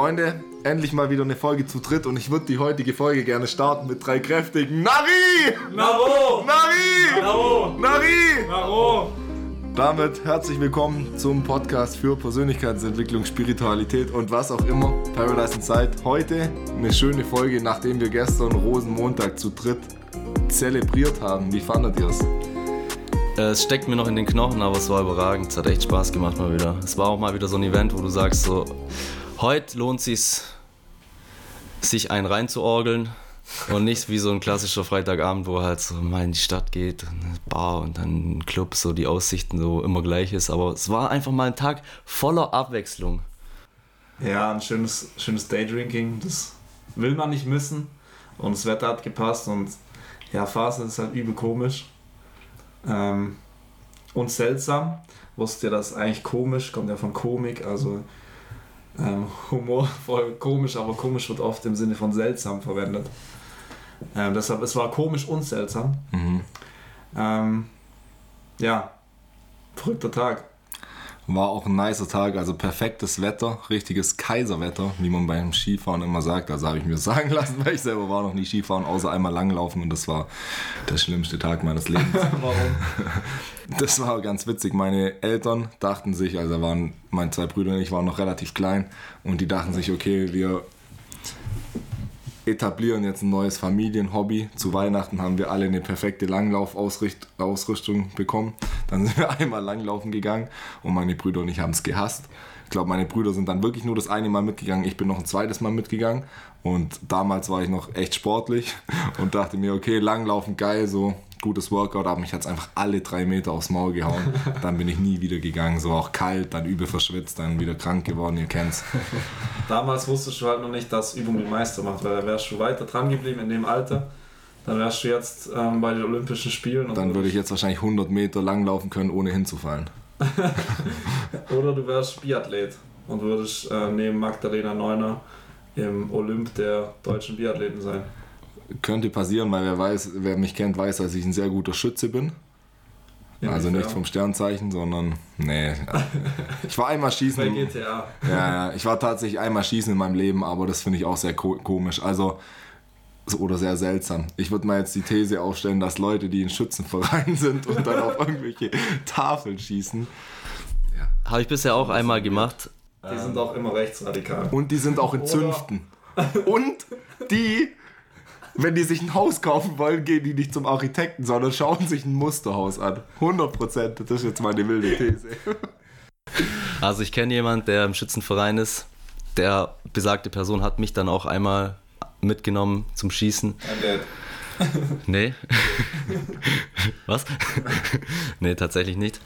Freunde, endlich mal wieder eine Folge zu dritt und ich würde die heutige Folge gerne starten mit drei kräftigen Nari! Naro! Nari! Naro! Nari! Naro! Damit herzlich willkommen zum Podcast für Persönlichkeitsentwicklung, Spiritualität und was auch immer. Paradise Inside. Heute eine schöne Folge, nachdem wir gestern Rosenmontag zu dritt zelebriert haben. Wie fandet ihr es? Es steckt mir noch in den Knochen, aber es war überragend. Es hat echt Spaß gemacht mal wieder. Es war auch mal wieder so ein Event, wo du sagst, so, heute lohnt es sich einen reinzuorgeln und nicht wie so ein klassischer Freitagabend, wo halt so mal in die Stadt geht, eine Bar und dann ein Club, so die Aussichten so immer gleich ist. Aber es war einfach mal ein Tag voller Abwechslung. Ja, ein schönes, schönes Daydrinking, das will man nicht missen. Und das Wetter hat gepasst und ja, Phase ist halt übel komisch. Ähm, und seltsam. Wusst ihr das eigentlich komisch? Kommt ja von Komik, also ähm, humorvoll komisch, aber komisch wird oft im Sinne von seltsam verwendet. Ähm, deshalb, es war komisch und seltsam. Mhm. Ähm, ja, verrückter Tag. War auch ein nicer Tag, also perfektes Wetter, richtiges Kaiserwetter, wie man beim Skifahren immer sagt. Also habe ich mir das sagen lassen, weil ich selber war noch nie Skifahren, außer einmal langlaufen und das war der schlimmste Tag meines Lebens. Warum? Das war ganz witzig. Meine Eltern dachten sich, also waren meine zwei Brüder und ich waren noch relativ klein und die dachten sich, okay, wir etablieren jetzt ein neues Familienhobby. Zu Weihnachten haben wir alle eine perfekte Langlaufausrüstung bekommen. Dann sind wir einmal langlaufen gegangen und meine Brüder und ich haben es gehasst. Ich glaube, meine Brüder sind dann wirklich nur das eine Mal mitgegangen. Ich bin noch ein zweites Mal mitgegangen. Und damals war ich noch echt sportlich und dachte mir, okay, langlaufen geil, so gutes Workout, aber mich hat es einfach alle drei Meter aufs Maul gehauen. Dann bin ich nie wieder gegangen, so auch kalt, dann übel verschwitzt, dann wieder krank geworden, ihr kennt's. Damals wusstest du halt noch nicht, dass Übung den Meister macht, weil da wärst du weiter dran geblieben in dem Alter. Dann wärst du jetzt ähm, bei den Olympischen Spielen. und Dann würde ich jetzt wahrscheinlich 100 Meter langlaufen können, ohne hinzufallen. Oder du wärst Biathlet und würdest äh, neben Magdalena Neuner im Olymp der deutschen Biathleten sein. Könnte passieren, weil wer weiß, wer mich kennt, weiß, dass ich ein sehr guter Schütze bin. Also nicht vom Sternzeichen, sondern nee. Ich war einmal schießen. Bei GTA. Ja, ja, ich war tatsächlich einmal schießen in meinem Leben, aber das finde ich auch sehr ko komisch. Also, so- oder sehr seltsam. Ich würde mal jetzt die These aufstellen, dass Leute, die in Schützenvereinen sind und dann auf irgendwelche Tafeln schießen, Habe ich bisher auch einmal gemacht. Die sind auch immer rechtsradikal. und die sind auch in Zünften. Und die, wenn die sich ein Haus kaufen wollen, gehen die nicht zum Architekten, sondern schauen sich ein Musterhaus an. 100 Prozent. Das ist jetzt meine wilde These. Also ich kenne jemanden, der im Schützenverein ist. Der besagte Person hat mich dann auch einmal mitgenommen zum Schießen. Nee. Was? nee, tatsächlich nicht.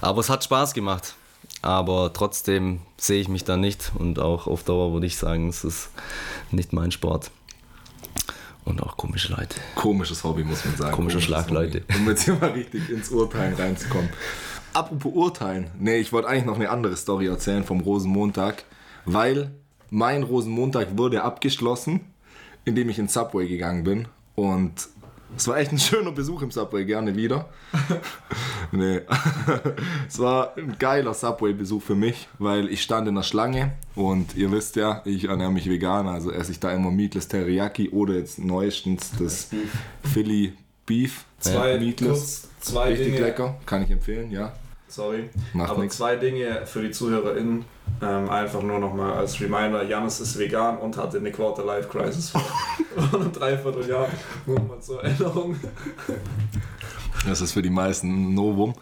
Aber es hat Spaß gemacht. Aber trotzdem sehe ich mich da nicht und auch auf Dauer würde ich sagen, es ist nicht mein Sport. Und auch komische Leute. Komisches Hobby, muss man sagen. Komische Schlagleute. Um jetzt hier mal richtig ins Urteilen reinzukommen. Apropos Urteilen. Nee, ich wollte eigentlich noch eine andere Story erzählen vom Rosenmontag, weil mein Rosenmontag wurde abgeschlossen, indem ich ins Subway gegangen bin. Und es war echt ein schöner Besuch im Subway, gerne wieder. nee. es war ein geiler Subway-Besuch für mich, weil ich stand in der Schlange und ihr wisst ja, ich ernähre mich vegan, also esse ich da immer Meatless Teriyaki oder jetzt neuestens das Philly Beef. Zwei, Meatless. zwei Richtig Dinge. lecker, kann ich empfehlen, ja. Sorry. Macht Aber nix. zwei Dinge für die ZuhörerInnen. Ähm, einfach nur nochmal als Reminder: Janis ist vegan und hatte eine Quarter-Life-Crisis vor einem Dreivierteljahr. Nur mal zur Erinnerung. Das ist für die meisten ein Novum.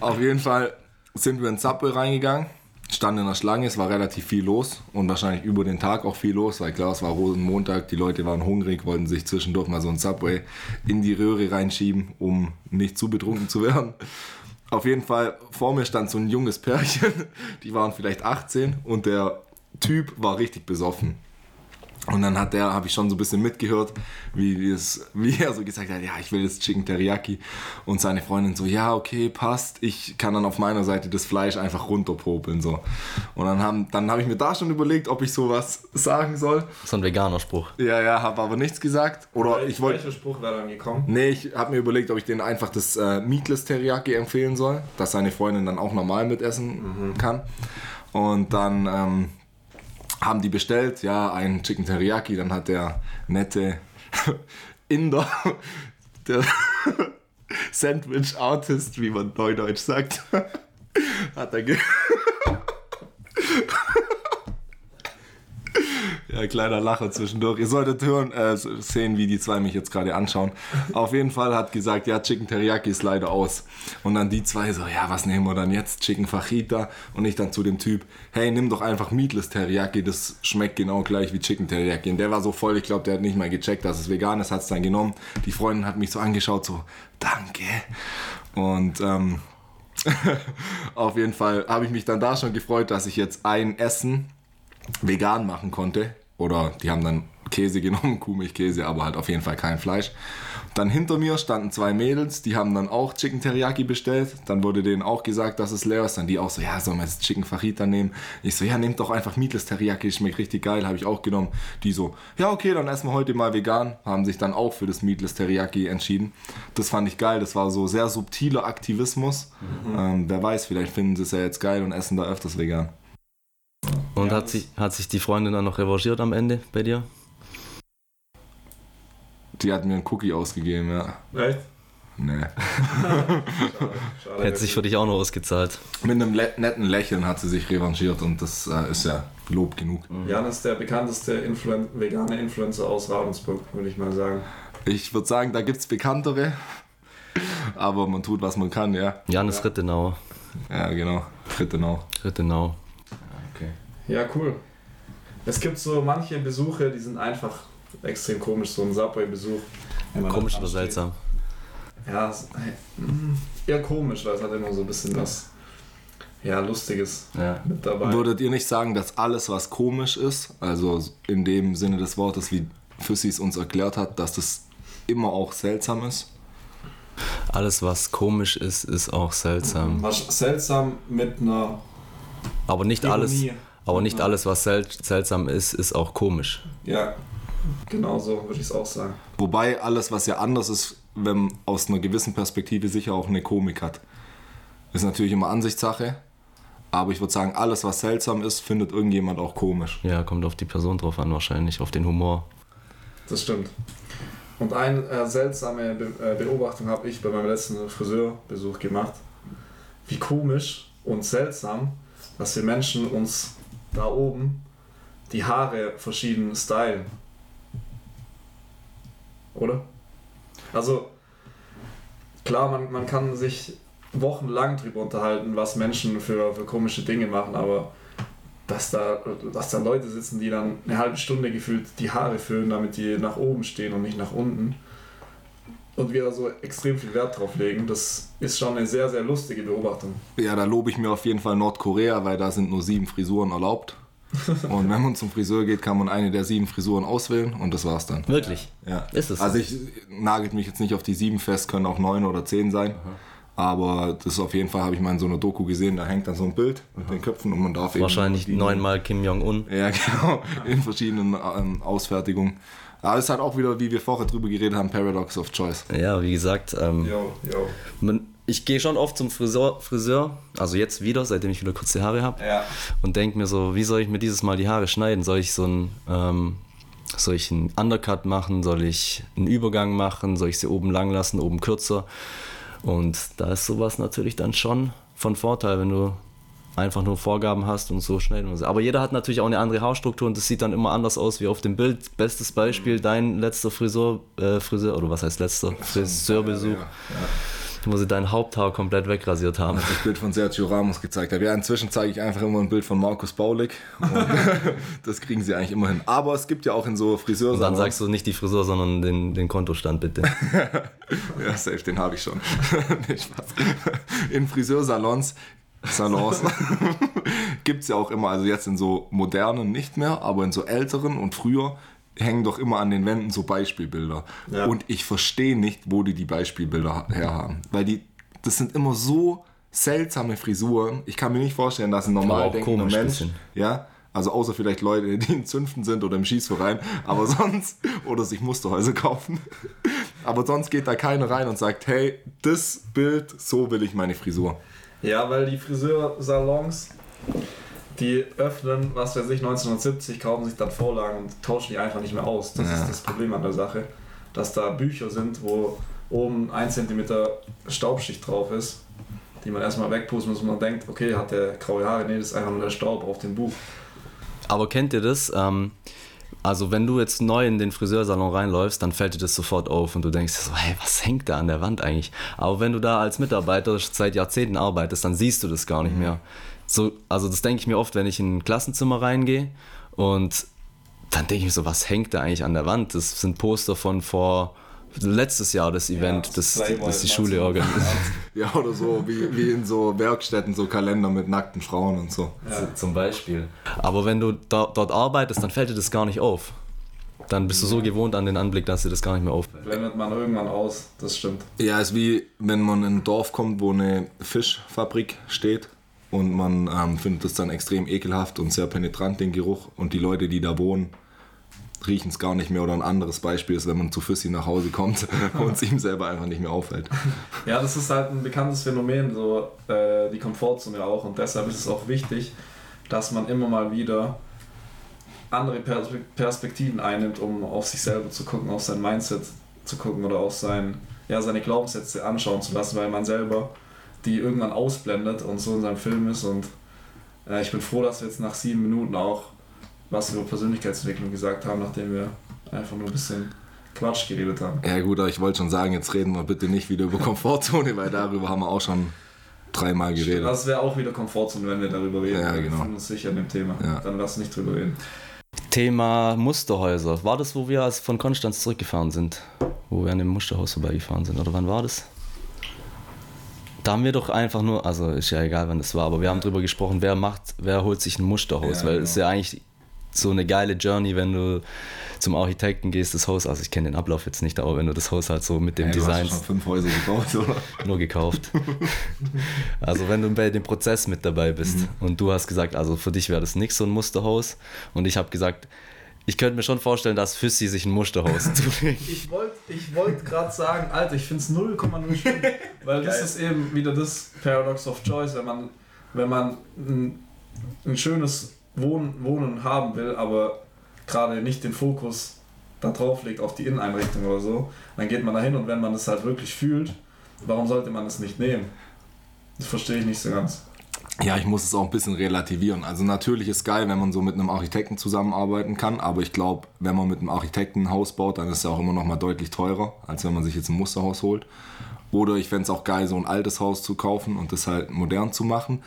Auf jeden Fall sind wir ins Subway reingegangen, standen in der Schlange, es war relativ viel los und wahrscheinlich über den Tag auch viel los, weil klar, es war Rosenmontag, die Leute waren hungrig, wollten sich zwischendurch mal so ein Subway in die Röhre reinschieben, um nicht zu betrunken zu werden. Auf jeden Fall, vor mir stand so ein junges Pärchen, die waren vielleicht 18 und der Typ war richtig besoffen. Und dann hat der, habe ich schon so ein bisschen mitgehört, wie, es, wie er so gesagt hat, ja, ich will jetzt Chicken Teriyaki. Und seine Freundin so, ja, okay, passt. Ich kann dann auf meiner Seite das Fleisch einfach runterpopeln. So. Und dann habe dann hab ich mir da schon überlegt, ob ich sowas sagen soll. So ein veganer Spruch. Ja, ja, habe aber nichts gesagt. Oder ich wollte... Welcher Spruch wäre dann gekommen? Nee, ich habe mir überlegt, ob ich denen einfach das äh, Meatless Teriyaki empfehlen soll, dass seine Freundin dann auch normal mitessen kann. Und dann ähm, haben die bestellt, ja, ein Chicken Teriyaki, dann hat der nette Inder, der Sandwich Artist, wie man neudeutsch sagt, hat er Ja, kleiner Lacher zwischendurch. Ihr solltet hören, äh, sehen, wie die zwei mich jetzt gerade anschauen. Auf jeden Fall hat gesagt, ja, Chicken Teriyaki ist leider aus. Und dann die zwei so, ja, was nehmen wir dann jetzt? Chicken Fajita. Und ich dann zu dem Typ, hey, nimm doch einfach Meatless Teriyaki, das schmeckt genau gleich wie Chicken Teriyaki. Und der war so voll, ich glaube, der hat nicht mal gecheckt, dass es vegan ist, hat es dann genommen. Die Freundin hat mich so angeschaut, so, danke. Und ähm, auf jeden Fall habe ich mich dann da schon gefreut, dass ich jetzt ein Essen vegan machen konnte. Oder die haben dann Käse genommen, Kuhmilchkäse, aber halt auf jeden Fall kein Fleisch. Dann hinter mir standen zwei Mädels, die haben dann auch Chicken Teriyaki bestellt. Dann wurde denen auch gesagt, dass es leer ist. Dann die auch so, ja, sollen wir jetzt Chicken Fajita nehmen? Ich so, ja, nehmt doch einfach Meatless Teriyaki, schmeckt richtig geil, habe ich auch genommen. Die so, ja, okay, dann essen wir heute mal vegan. Haben sich dann auch für das Meatless Teriyaki entschieden. Das fand ich geil, das war so sehr subtiler Aktivismus. Mhm. Ähm, wer weiß, vielleicht finden sie es ja jetzt geil und essen da öfters vegan. Und ja, hat, sich, hat sich die Freundin dann noch revanchiert am Ende bei dir? Die hat mir einen Cookie ausgegeben, ja. Echt? Nee. schade, schade Hätte sich für dich auch noch ausgezahlt. Mit einem netten Lächeln hat sie sich revanchiert und das äh, ist ja Lob genug. Mhm. Jan ist der bekannteste Influen vegane Influencer aus Ravensburg, würde ich mal sagen. Ich würde sagen, da gibt es bekanntere, aber man tut, was man kann, ja. Jan ist ja. Rittenau. Ja, genau. Rittenau. Rittenau. Ja, cool. Es gibt so manche Besuche, die sind einfach extrem komisch, so ein Subway-Besuch. Komisch oder seltsam? Ja, mm, eher komisch, weil es hat immer so ein bisschen was ja, Lustiges ja. mit dabei. Würdet ihr nicht sagen, dass alles, was komisch ist, also in dem Sinne des Wortes, wie Füssi es uns erklärt hat, dass das immer auch seltsam ist? Alles, was komisch ist, ist auch seltsam. Was seltsam mit einer. Aber nicht Ironie. alles aber nicht alles, was sel seltsam ist, ist auch komisch. Ja, genau so würde ich es auch sagen. Wobei alles, was ja anders ist, wenn aus einer gewissen Perspektive sicher auch eine Komik hat. Ist natürlich immer Ansichtssache. Aber ich würde sagen, alles, was seltsam ist, findet irgendjemand auch komisch. Ja, kommt auf die Person drauf an, wahrscheinlich, auf den Humor. Das stimmt. Und eine äh, seltsame Be äh, Beobachtung habe ich bei meinem letzten Friseurbesuch gemacht. Wie komisch und seltsam, dass wir Menschen uns da oben die Haare verschieden stylen. Oder? Also, klar, man, man kann sich wochenlang drüber unterhalten, was Menschen für, für komische Dinge machen, aber dass da, dass da Leute sitzen, die dann eine halbe Stunde gefühlt die Haare füllen, damit die nach oben stehen und nicht nach unten. Und wir da so extrem viel Wert drauf legen, das ist schon eine sehr, sehr lustige Beobachtung. Ja, da lobe ich mir auf jeden Fall Nordkorea, weil da sind nur sieben Frisuren erlaubt. Und wenn man zum Friseur geht, kann man eine der sieben Frisuren auswählen und das war's dann. Wirklich? Ja. Ist es? Also ich nagelt mich jetzt nicht auf die sieben fest, können auch neun oder zehn sein. Aha. Aber das ist auf jeden Fall, habe ich mal in so einer Doku gesehen, da hängt dann so ein Bild mit den Köpfen und man darf Wahrscheinlich neunmal Kim Jong-un. Ja, genau, in verschiedenen ähm, Ausfertigungen. Aber es ist halt auch wieder, wie wir vorher drüber geredet haben, Paradox of Choice. Ja, wie gesagt, ähm, yo, yo. Man, ich gehe schon oft zum Friseur, Friseur, also jetzt wieder, seitdem ich wieder kurze Haare habe, ja. und denke mir so, wie soll ich mir dieses Mal die Haare schneiden? Soll ich so ein, ähm, soll ich einen Undercut machen? Soll ich einen Übergang machen? Soll ich sie oben lang lassen, oben kürzer? Und da ist sowas natürlich dann schon von Vorteil, wenn du einfach nur Vorgaben hast und so schnell. Aber jeder hat natürlich auch eine andere Haarstruktur und das sieht dann immer anders aus wie auf dem Bild. Bestes Beispiel, dein letzter Friseur, äh, Friseur oder was heißt letzter? Friseurbesuch. Ja, ja, ja wo sie dein Haupthaar komplett wegrasiert haben. Das Bild von Sergio Ramos gezeigt habe. Ja, inzwischen zeige ich einfach immer ein Bild von Markus Baulig. das kriegen sie eigentlich immer hin. Aber es gibt ja auch in so Friseursalons. Und dann sagst du nicht die Frisur, sondern den, den Kontostand bitte. ja, safe, den habe ich schon. nee, Spaß. In Friseursalons Salons gibt es ja auch immer, also jetzt in so modernen nicht mehr, aber in so älteren und früher hängen doch immer an den Wänden so Beispielbilder. Ja. Und ich verstehe nicht, wo die die Beispielbilder herhaben. Weil die, das sind immer so seltsame Frisuren. Ich kann mir nicht vorstellen, dass ein normal denkender Mensch, ja, also außer vielleicht Leute, die in Zünften sind oder im Schießverein, aber sonst, oder sich Musterhäuser kaufen. Aber sonst geht da keiner rein und sagt, hey, das Bild, so will ich meine Frisur. Ja, weil die Friseursalons die öffnen, was weiß ich, 1970, kaufen sich dann Vorlagen und tauschen die einfach nicht mehr aus. Das Ja. ist das Problem an der Sache. Dass da Bücher sind, wo oben ein Zentimeter Staubschicht drauf ist, die man erstmal wegpusten muss und man denkt, okay, hat der graue Haare? Nee, das ist einfach nur der Staub auf dem Buch. Aber kennt ihr das? Ähm, also wenn du jetzt neu in den Friseursalon reinläufst, dann fällt dir das sofort auf und du denkst so, hey, was hängt da an der Wand eigentlich? Aber wenn du da als Mitarbeiter seit Jahrzehnten arbeitest, dann siehst du das gar nicht mehr. So, also das denke ich mir oft, wenn ich in ein Klassenzimmer reingehe und dann denke ich mir so, was hängt da eigentlich an der Wand? Das sind Poster von vor letztes Jahr das Event, das das, Playboy das die Schule organisiert. Ja, oder so, wie, wie in so Werkstätten, so Kalender mit nackten Frauen und so. Ja. Zum Beispiel. Aber wenn du da, dort arbeitest, dann fällt dir das gar nicht auf. Dann bist du so gewohnt an den Anblick, dass dir das gar nicht mehr auffällt. Blendet man irgendwann aus, das stimmt. Ja, ist wie wenn man in ein Dorf kommt, wo eine Fischfabrik steht und man ähm, findet das dann extrem ekelhaft und sehr penetrant, den Geruch. Und die Leute, die da wohnen, riechen es gar nicht mehr. Oder ein anderes Beispiel ist, wenn man zu Fussi nach Hause kommt und es ihm selber einfach nicht mehr auffällt. Ja, das ist halt ein bekanntes Phänomen, so äh, die Komfortzone auch. Und deshalb ist es auch wichtig, dass man immer mal wieder andere Perspe- Perspektiven einnimmt, um auf sich selber zu gucken, auf sein Mindset zu gucken oder auf sein, ja, seine Glaubenssätze anschauen zu lassen, weil man selber die irgendwann ausblendet und so in seinem Film ist. Und äh, ich bin froh, dass wir jetzt nach sieben Minuten auch was über Persönlichkeitsentwicklung gesagt haben, nachdem wir einfach nur ein bisschen Quatsch geredet haben. Ja gut, aber ich wollte schon sagen, jetzt reden wir bitte nicht wieder über Komfortzone, weil darüber haben wir auch schon dreimal geredet. Das wäre auch wieder Komfortzone, wenn wir darüber reden. Ja, Wir genau. befinden uns sicher in dem Thema. Ja. Dann lass nicht drüber reden. Thema Musterhäuser. War das, wo wir als von Konstanz zurückgefahren sind? Wo wir an dem Musterhaus vorbeigefahren sind? Oder wann war das? Da haben wir doch einfach nur, also ist ja egal, wann das war, aber wir haben drüber gesprochen, wer macht, wer holt sich ein Musterhaus, Ja, weil genau. es ist ja eigentlich so eine geile Journey, wenn du zum Architekten gehst, das Haus, also ich kenne den Ablauf jetzt nicht, aber wenn du das Haus halt so mit dem Hey, du hast Design schon fünf Häuser gebaut, oder? nur gekauft. also wenn du bei dem Prozess mit dabei bist Mhm. und du hast gesagt, also für dich wäre das nichts so ein Musterhaus und ich habe gesagt, ich könnte mir schon vorstellen, dass Füssi sich ein Musterhaus zulegt. Ich wollte ich wollt gerade sagen, Alter, ich finde es 0,0 schlimm. Weil das Geil. ist eben wieder das Paradox of Choice, wenn man, wenn man ein, ein schönes Wohnen, Wohnen haben will, aber gerade nicht den Fokus da drauf legt auf die Inneneinrichtung oder so, dann geht man da hin und wenn man es halt wirklich fühlt, warum sollte man es nicht nehmen? Das verstehe ich nicht so ganz. Ja, ich muss es auch ein bisschen relativieren. Also natürlich ist geil, wenn man so mit einem Architekten zusammenarbeiten kann, aber ich glaube, wenn man mit einem Architekten ein Haus baut, dann ist es ja auch immer noch mal deutlich teurer, als wenn man sich jetzt ein Musterhaus holt. Oder ich fände es auch geil, so ein altes Haus zu kaufen und das halt modern zu machen.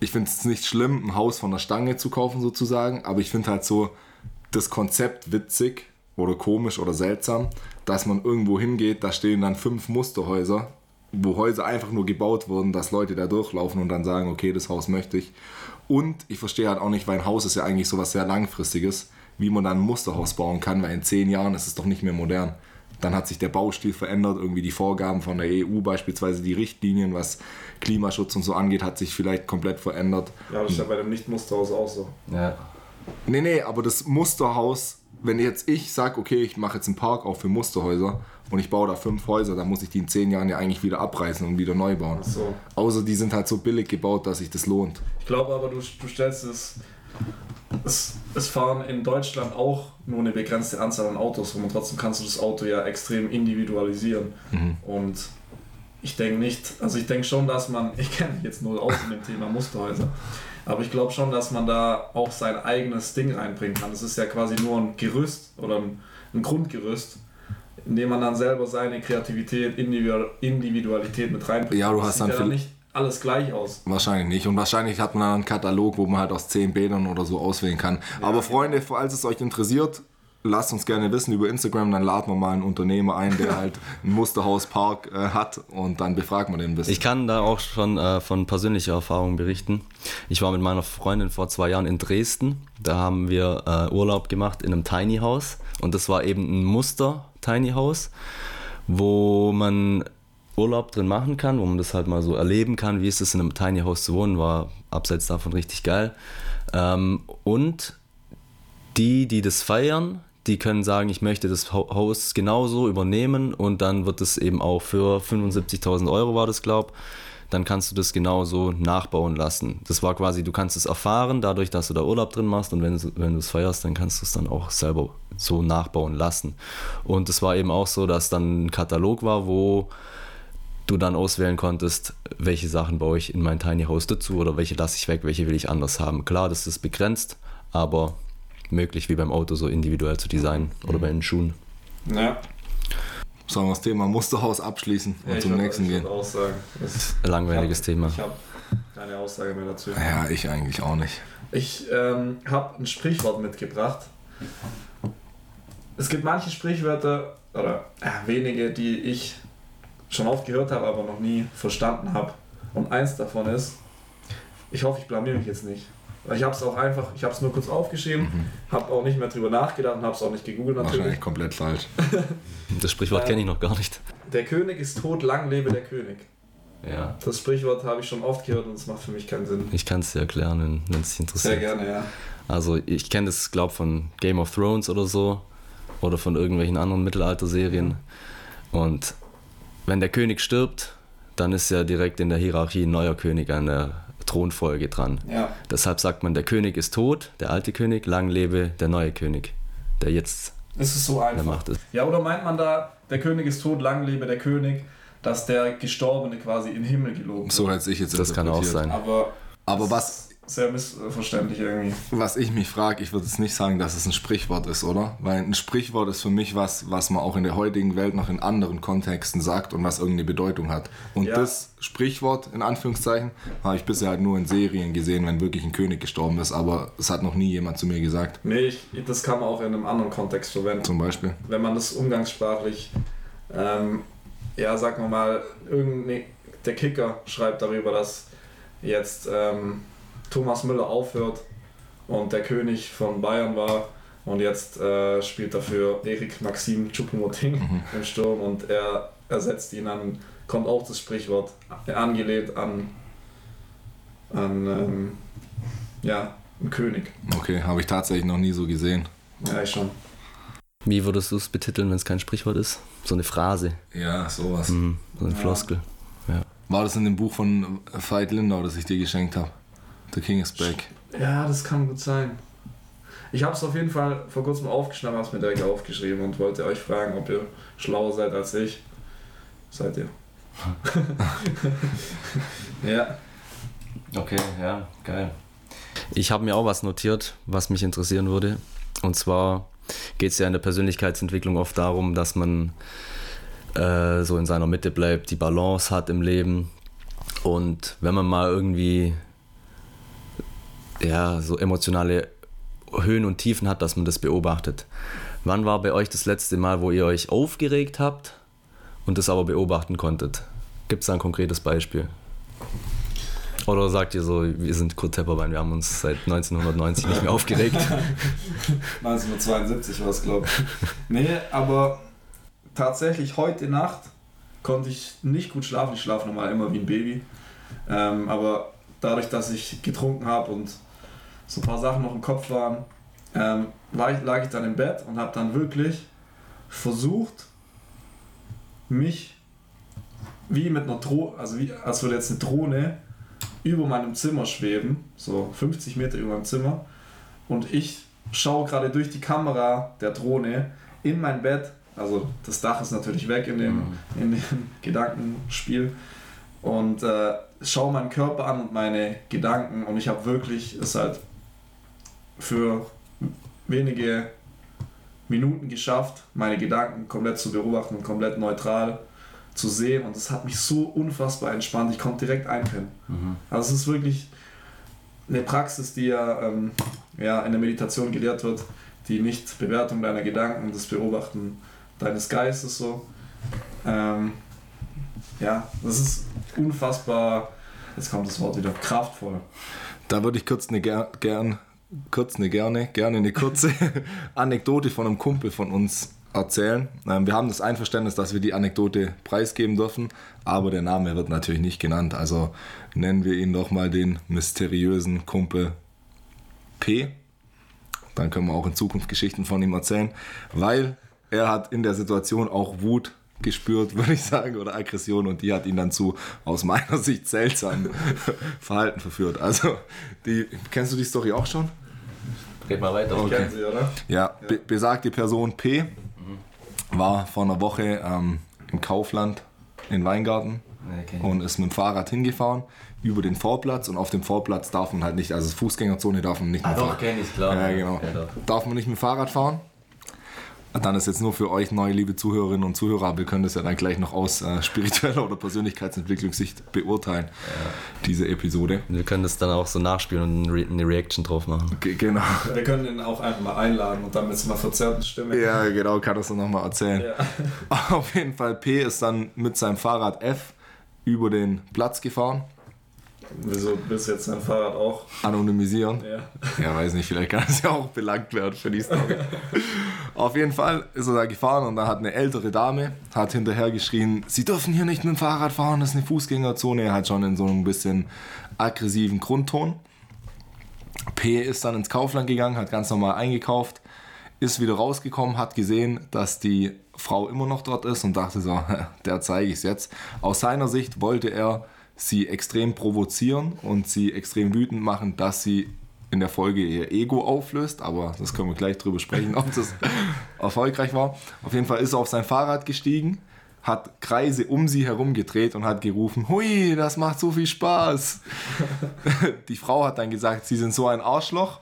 Ich finde es nicht schlimm, ein Haus von der Stange zu kaufen sozusagen, aber ich finde halt so das Konzept witzig oder komisch oder seltsam, dass man irgendwo hingeht, da stehen dann fünf Musterhäuser, wo Häuser einfach nur gebaut wurden, dass Leute da durchlaufen und dann sagen, okay, das Haus möchte ich. Und ich verstehe halt auch nicht, weil ein Haus ist ja eigentlich sowas sehr langfristiges, wie man dann ein Musterhaus bauen kann, weil in zehn Jahren ist es doch nicht mehr modern. Dann hat sich der Baustil verändert, irgendwie die Vorgaben von der EU, beispielsweise die Richtlinien, was Klimaschutz und so angeht, hat sich vielleicht komplett verändert. Ja, das ist ja bei dem Nicht-Musterhaus auch so. Ja. Nee, nee, aber das Musterhaus, wenn jetzt ich sage, okay, ich mache jetzt einen Park auch für Musterhäuser und ich baue da fünf Häuser, dann muss ich die in zehn Jahren ja eigentlich wieder abreißen und wieder neu bauen. So. Außer die sind halt so billig gebaut, dass sich das lohnt. Ich glaube aber, du, du stellst es, es. Es fahren in Deutschland auch nur eine begrenzte Anzahl an Autos rum und trotzdem kannst du das Auto ja extrem individualisieren. Und ich denke nicht, also ich denke schon, dass man, ich kenne mich jetzt nur aus in dem Thema Musterhäuser, aber ich glaube schon, dass man da auch sein eigenes Ding reinbringen kann. Das ist ja quasi nur ein Gerüst oder ein, ein Grundgerüst, in dem man dann selber seine Kreativität, Individu- Individualität mit reinbringt. Ja, du hast dann ja nicht alles gleich aus. Wahrscheinlich nicht. Und wahrscheinlich hat man dann einen Katalog, wo man halt aus zehn Bildern oder so auswählen kann. Aber Freunde, falls es euch interessiert, lasst uns gerne wissen über Instagram, dann laden wir mal einen Unternehmer ein, der halt einen Musterhauspark äh, hat und dann befragen wir den ein bisschen. Ich kann da auch schon äh, von persönlicher Erfahrung berichten. Ich war mit meiner Freundin vor zwei Jahren in Dresden. Da haben wir äh, Urlaub gemacht in einem Tiny House. Und das war eben ein Muster-Tiny House, wo man Urlaub drin machen kann, wo man das halt mal so erleben kann, wie ist es in einem Tiny House zu wohnen, war abseits davon richtig geil. Ähm, und die, die das feiern, die können sagen, ich möchte das Haus genauso übernehmen und dann wird es eben auch für 75.000 Euro war das, glaub, dann kannst du das genauso nachbauen lassen. Das war quasi, du kannst es erfahren, dadurch, dass du da Urlaub drin machst und wenn, du- wenn du es feierst, dann kannst du es dann auch selber so nachbauen lassen. Und es war eben auch so, dass dann ein Katalog war, wo du dann auswählen konntest, welche Sachen baue ich in mein Tiny House dazu oder welche lasse ich weg, welche will ich anders haben. Klar, das ist begrenzt, aber möglich wie beim Auto so individuell zu designen oder bei den Schuhen. Ja, Sollen wir das Thema Musterhaus abschließen und ich zum würd- nächsten ich gehen? auch sagen, es- Langweiliges ich Thema. hab- Ich habe keine Aussage mehr dazu. Ja, ich eigentlich auch nicht. Ich ähm, habe ein Sprichwort mitgebracht. Es gibt manche Sprichwörter, oder äh, wenige, die ich schon oft gehört habe, aber noch nie verstanden habe. Und eins davon ist, ich hoffe, ich blamier mich jetzt nicht. Ich habe es auch einfach, ich habe es nur kurz aufgeschrieben, habe auch nicht mehr drüber nachgedacht und habe es auch nicht gegoogelt natürlich. Wahrscheinlich komplett falsch. Das Sprichwort Ähm, kenne ich noch gar nicht. Der König ist tot, lang lebe der König. Ja. Das Sprichwort habe ich schon oft gehört und es macht für mich keinen Sinn. Ich kann es dir erklären, wenn- es dich Sehr interessiert. gerne, ja. Also ich kenne das, glaube von Game of Thrones oder so oder von irgendwelchen anderen Mittelalter-Serien. Und wenn der König stirbt, dann ist ja direkt in der Hierarchie ein neuer König an der Thronfolge dran. Ja, Deshalb sagt man, der König ist tot, der alte König, lang lebe der neue König, der jetzt es ist so an der einfach. Macht ist. Ja, oder meint man da, der König ist tot, lang lebe der König, dass der Gestorbene quasi in den Himmel gelobt wird? So hätte ich jetzt Das kann auch sein. Aber, Aber was, sehr missverständlich irgendwie. was ich mich frage, ich würde jetzt nicht sagen, dass es ein Sprichwort ist, oder? Weil ein Sprichwort ist für mich was, was man auch in der heutigen Welt noch in anderen Kontexten sagt und was irgendeine Bedeutung hat. Und Ja. das Sprichwort, in Anführungszeichen, habe ich bisher halt nur in Serien gesehen, wenn wirklich ein König gestorben ist, aber es hat noch nie jemand zu mir gesagt. Nee, ich, das kann man auch in einem anderen Kontext verwenden. Zum Beispiel. Wenn man das umgangssprachlich, ähm, ja, sagen wir mal, irgendein, der Kicker schreibt darüber, dass jetzt ähm, Thomas Müller aufhört und der König von Bayern war und jetzt äh, spielt dafür Erik Maxim Choupo-Moting im Sturm und er ersetzt ihn an, kommt auch das Sprichwort angelehnt an, an ähm, ja, einen König. Okay, habe ich tatsächlich noch nie so gesehen. Ja, ich schon. Wie würdest du es betiteln, wenn es kein Sprichwort ist? So eine Phrase, Ja, sowas. mhm. so eine Ja. Floskel. War das in dem Buch von Veit Lindau, das ich dir geschenkt habe? The King is Back. Ja, das kann gut sein. Ich habe es auf jeden Fall vor kurzem aufgeschnappt, habe es mir direkt aufgeschrieben und wollte euch fragen, ob ihr schlauer seid als ich. Seid ihr? ja. Okay, ja, geil. Ich habe mir auch was notiert, was mich interessieren würde. Und zwar geht es ja in der Persönlichkeitsentwicklung oft darum, dass man äh, so in seiner Mitte bleibt, die Balance hat im Leben. Und wenn man mal irgendwie ja, so emotionale Höhen und Tiefen hat, dass man das beobachtet. Wann war bei euch das letzte Mal, wo ihr euch aufgeregt habt und das aber beobachten konntet? Gibt es da ein konkretes Beispiel? Oder sagt ihr so, wir sind Kurt Tepperwein, wir haben uns seit 1990 nicht mehr aufgeregt? 1972 war es, glaube ich. Nee, aber tatsächlich heute Nacht konnte ich nicht gut schlafen. Ich schlafe normal immer wie ein Baby. Ähm, aber dadurch, dass ich getrunken habe und so ein paar Sachen noch im Kopf waren, ähm, ich, lag ich dann im Bett und habe dann wirklich versucht, mich wie mit einer Drohne, also wie, als würde jetzt eine Drohne über meinem Zimmer schweben, so 50 Meter über meinem Zimmer. Und ich schaue gerade durch die Kamera der Drohne in mein Bett. Also das Dach ist natürlich weg in dem, in dem Gedankenspiel. Und äh, schaue meinen Körper an und meine Gedanken. Und ich habe wirklich es halt für wenige Minuten geschafft, meine Gedanken komplett zu beobachten und komplett neutral zu sehen. Und das hat mich so unfassbar entspannt. Ich konnte direkt einpennen. Also es ist wirklich eine Praxis, die ja, ähm, ja in der Meditation gelehrt wird, die Nicht-Bewertung deiner Gedanken, das Beobachten deines Geistes so. Ähm, ja, das ist unfassbar, jetzt kommt das Wort wieder, kraftvoll. Da würde ich kurz eine ger gern, kurz eine gerne, gerne eine kurze Anekdote von einem Kumpel von uns erzählen. Ähm, wir haben das Einverständnis, dass wir die Anekdote preisgeben dürfen, aber der Name wird natürlich nicht genannt. Also nennen wir ihn doch mal den mysteriösen Kumpel P. Dann können wir auch in Zukunft Geschichten von ihm erzählen, weil er hat in der Situation auch Wut gespürt, würde ich sagen, oder Aggression und die hat ihn dann zu aus meiner Sicht seltsamen Verhalten verführt. Also, die, kennst du die Story auch schon? Red mal weiter. Okay. Sie, oder? Ja, be besagte Person P war vor einer Woche ähm, im Kaufland in Weingarten Okay. und ist mit dem Fahrrad hingefahren über den Vorplatz und auf dem Vorplatz darf man halt nicht, also Fußgängerzone darf man nicht Ah, mit doch, Fahrrad- kenn ich, klar. Ja, genau. Ja, doch. darf man nicht mit dem Fahrrad fahren. Dann ist jetzt nur für euch neue liebe Zuhörerinnen und Zuhörer, aber wir können das ja dann gleich noch aus äh, spiritueller oder Persönlichkeitsentwicklungssicht beurteilen, diese Episode. Wir können das dann auch so nachspielen und eine Re- eine Reaction drauf machen. Ge genau. Wir können ihn auch einfach mal einladen und dann mit so einer verzerrten Stimme. Ja, genau, kann das dann nochmal erzählen. Ja. Auf jeden Fall, P ist dann mit seinem Fahrrad F über den Platz gefahren. Wieso willst du jetzt dein Fahrrad auch? Anonymisieren. Ja. Ja, weiß nicht, vielleicht kann es ja auch belangt werden für die Story. Auf jeden Fall ist er da gefahren und da hat eine ältere Dame, hat hinterher geschrien, sie dürfen hier nicht mit dem Fahrrad fahren, das ist eine Fußgängerzone. Er hat schon in so einem bisschen aggressiven Grundton. P ist dann ins Kaufland gegangen, hat ganz normal eingekauft, ist wieder rausgekommen, hat gesehen, dass die Frau immer noch dort ist und dachte so, der zeige ich es jetzt. Aus seiner Sicht wollte er sie extrem provozieren und sie extrem wütend machen, dass sie in der Folge ihr Ego auflöst, aber das können wir gleich drüber sprechen, ob das erfolgreich war. Auf jeden Fall ist er auf sein Fahrrad gestiegen, hat Kreise um sie herum gedreht und hat gerufen, hui, das macht so viel Spaß. Die Frau hat dann gesagt, sie sind so ein Arschloch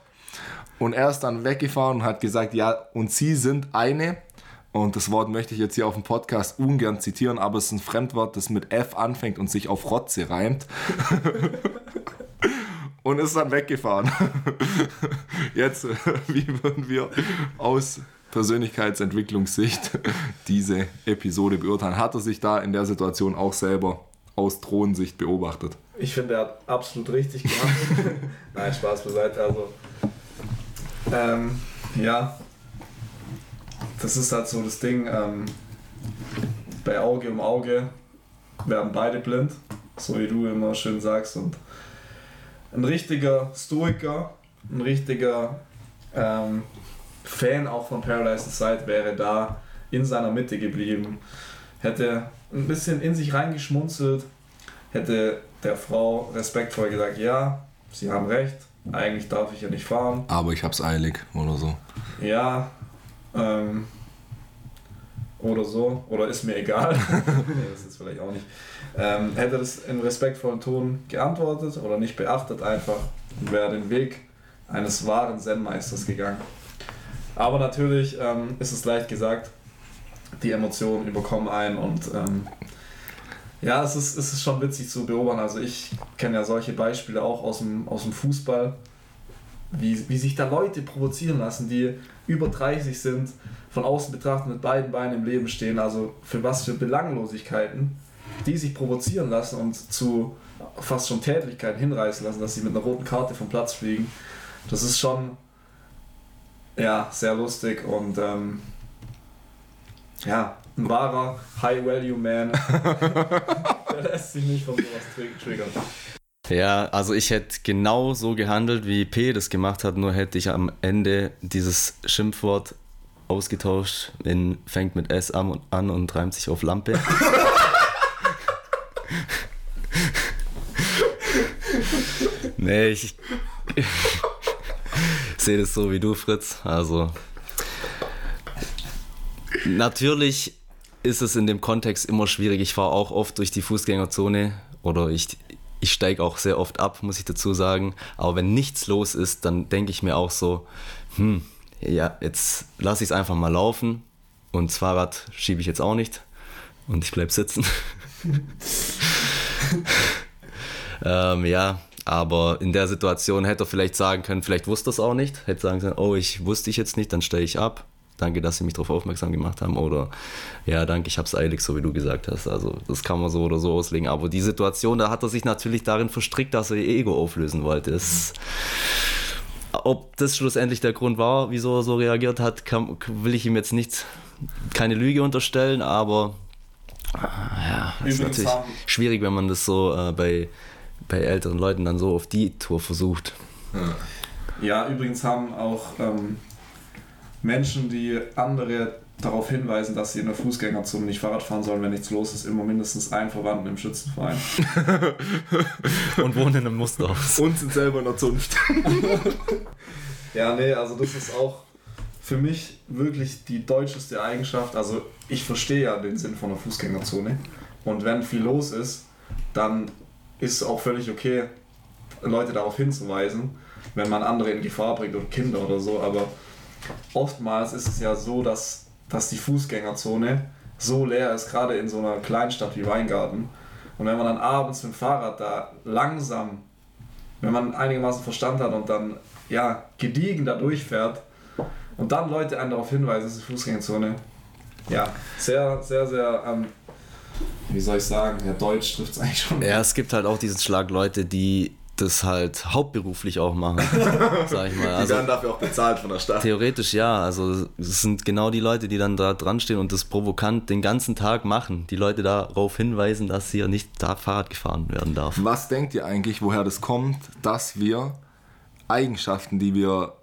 und er ist dann weggefahren und hat gesagt, ja, und sie sind eine, und das Wort möchte ich jetzt hier auf dem Podcast ungern zitieren, aber es ist ein Fremdwort, das mit F anfängt und sich auf Rotze reimt. und ist dann weggefahren. Jetzt, äh, wie würden wir aus Persönlichkeitsentwicklungssicht diese Episode beurteilen? Hat er sich da in der Situation auch selber aus Thronsicht beobachtet? Ich finde, er hat absolut richtig gemacht. Nein, Spaß beiseite. Also, ähm, ja, das ist halt so das Ding. Ähm, bei Auge um Auge werden beide blind, so wie du immer schön sagst. Und ein richtiger Stoiker, ein richtiger ähm, Fan auch von Paradise Side wäre da in seiner Mitte geblieben, hätte ein bisschen in sich reingeschmunzelt, hätte der Frau respektvoll gesagt, ja, Sie haben recht, eigentlich darf ich ja nicht fahren. Aber ich hab's eilig oder so. Ja, ähm, oder so, oder ist mir egal. nee, das ist vielleicht auch nicht. Ähm, hätte das in respektvollen Ton geantwortet oder nicht beachtet einfach wäre den Weg eines wahren Zen-Meisters gegangen. Aber natürlich ähm, ist es leicht gesagt, die Emotionen überkommen einen und ähm, ja, es ist, es ist schon witzig zu beobachten. Also ich kenne ja solche Beispiele auch aus dem, aus dem Fußball, wie, wie sich da Leute provozieren lassen, die über 30 sind, von außen betrachtet mit beiden Beinen im Leben stehen, also für was für Belanglosigkeiten, die sich provozieren lassen und zu fast schon Tätlichkeiten hinreißen lassen, dass sie mit einer roten Karte vom Platz fliegen. Das ist schon ja, sehr lustig und ähm, ja, ein wahrer High-Value-Man. Der lässt sich nicht von sowas tri- triggern. Ja, also ich hätte genau so gehandelt, wie P das gemacht hat, nur hätte ich am Ende dieses Schimpfwort ausgetauscht in fängt mit S an, an und reimt sich auf Lampe. nee, ich sehe das so wie du, Fritz. Also natürlich ist es in dem Kontext immer schwierig. Ich fahre auch oft durch die Fußgängerzone oder ich, ich steige auch sehr oft ab, muss ich dazu sagen. Aber wenn nichts los ist, dann denke ich mir auch so, hm, ja, jetzt lasse ich es einfach mal laufen und das Fahrrad schiebe ich jetzt auch nicht und ich bleibe sitzen. ähm, ja, aber in der Situation hätte er vielleicht sagen können, vielleicht wusste er es auch nicht, hätte sagen können, oh, ich wusste ich jetzt nicht, dann steige ich ab. Danke, dass Sie mich darauf aufmerksam gemacht haben. Oder ja, danke, ich habe es eilig, so wie du gesagt hast. Also das kann man so oder so auslegen. Aber die Situation, da hat er sich natürlich darin verstrickt, dass er ihr Ego auflösen wollte. Das, ob das schlussendlich der Grund war, wieso er so reagiert hat, kann, will ich ihm jetzt nicht keine Lüge unterstellen, aber ja, ist natürlich haben- schwierig, wenn man das so äh, bei, bei älteren Leuten dann so auf die Tour versucht. Ja, übrigens haben auch ähm, Menschen, die andere darauf hinweisen, dass sie in der Fußgängerzone nicht Fahrrad fahren sollen, wenn nichts los ist, immer mindestens einen Verwandten im Schützenverein. Und wohnen in einem Musterhaus. Und sind selber in der Zunft. Ja, nee, also das ist auch für mich wirklich die deutscheste Eigenschaft. Also ich verstehe ja den Sinn von der Fußgängerzone. Und wenn viel los ist, dann ist es auch völlig okay, Leute darauf hinzuweisen, wenn man andere in Gefahr bringt oder Kinder oder so. Aber oftmals ist es ja so, dass, dass die Fußgängerzone so leer ist, gerade in so einer Kleinstadt wie Weingarten. Und wenn man dann abends mit dem Fahrrad da langsam, wenn man einigermaßen Verstand hat und dann ja, gediegen da durchfährt und dann Leute einen darauf hinweisen, es ist die Fußgängerzone. Ja, sehr, sehr, sehr, ähm, wie soll ich sagen, ja, Deutsch trifft es eigentlich schon. Ja, es gibt halt auch diesen Schlag Leute, die das halt hauptberuflich auch machen, sag ich mal. Die Also werden dafür auch bezahlt von der Stadt. theoretisch ja, also es sind genau die Leute, die dann da dran stehen und das provokant den ganzen Tag machen. Die Leute darauf hinweisen, dass hier nicht da Fahrrad gefahren werden darf. Was denkt ihr eigentlich, woher das kommt, dass wir Eigenschaften, die wir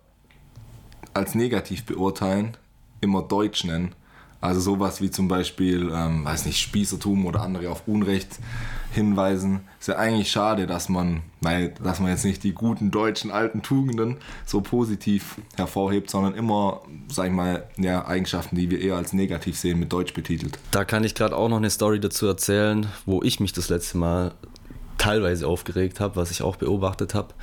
als negativ beurteilen, immer deutsch nennen? Also sowas wie zum Beispiel, ähm, weiß nicht, Spießertum oder andere auf Unrecht hinweisen. Ist ja eigentlich schade, dass man, weil, dass man jetzt nicht die guten deutschen alten Tugenden so positiv hervorhebt, sondern immer, sag ich mal, ja, Eigenschaften, die wir eher als negativ sehen, mit Deutsch betitelt. Da kann ich gerade auch noch eine Story dazu erzählen, wo ich mich das letzte Mal teilweise aufgeregt habe, was ich auch beobachtet habe.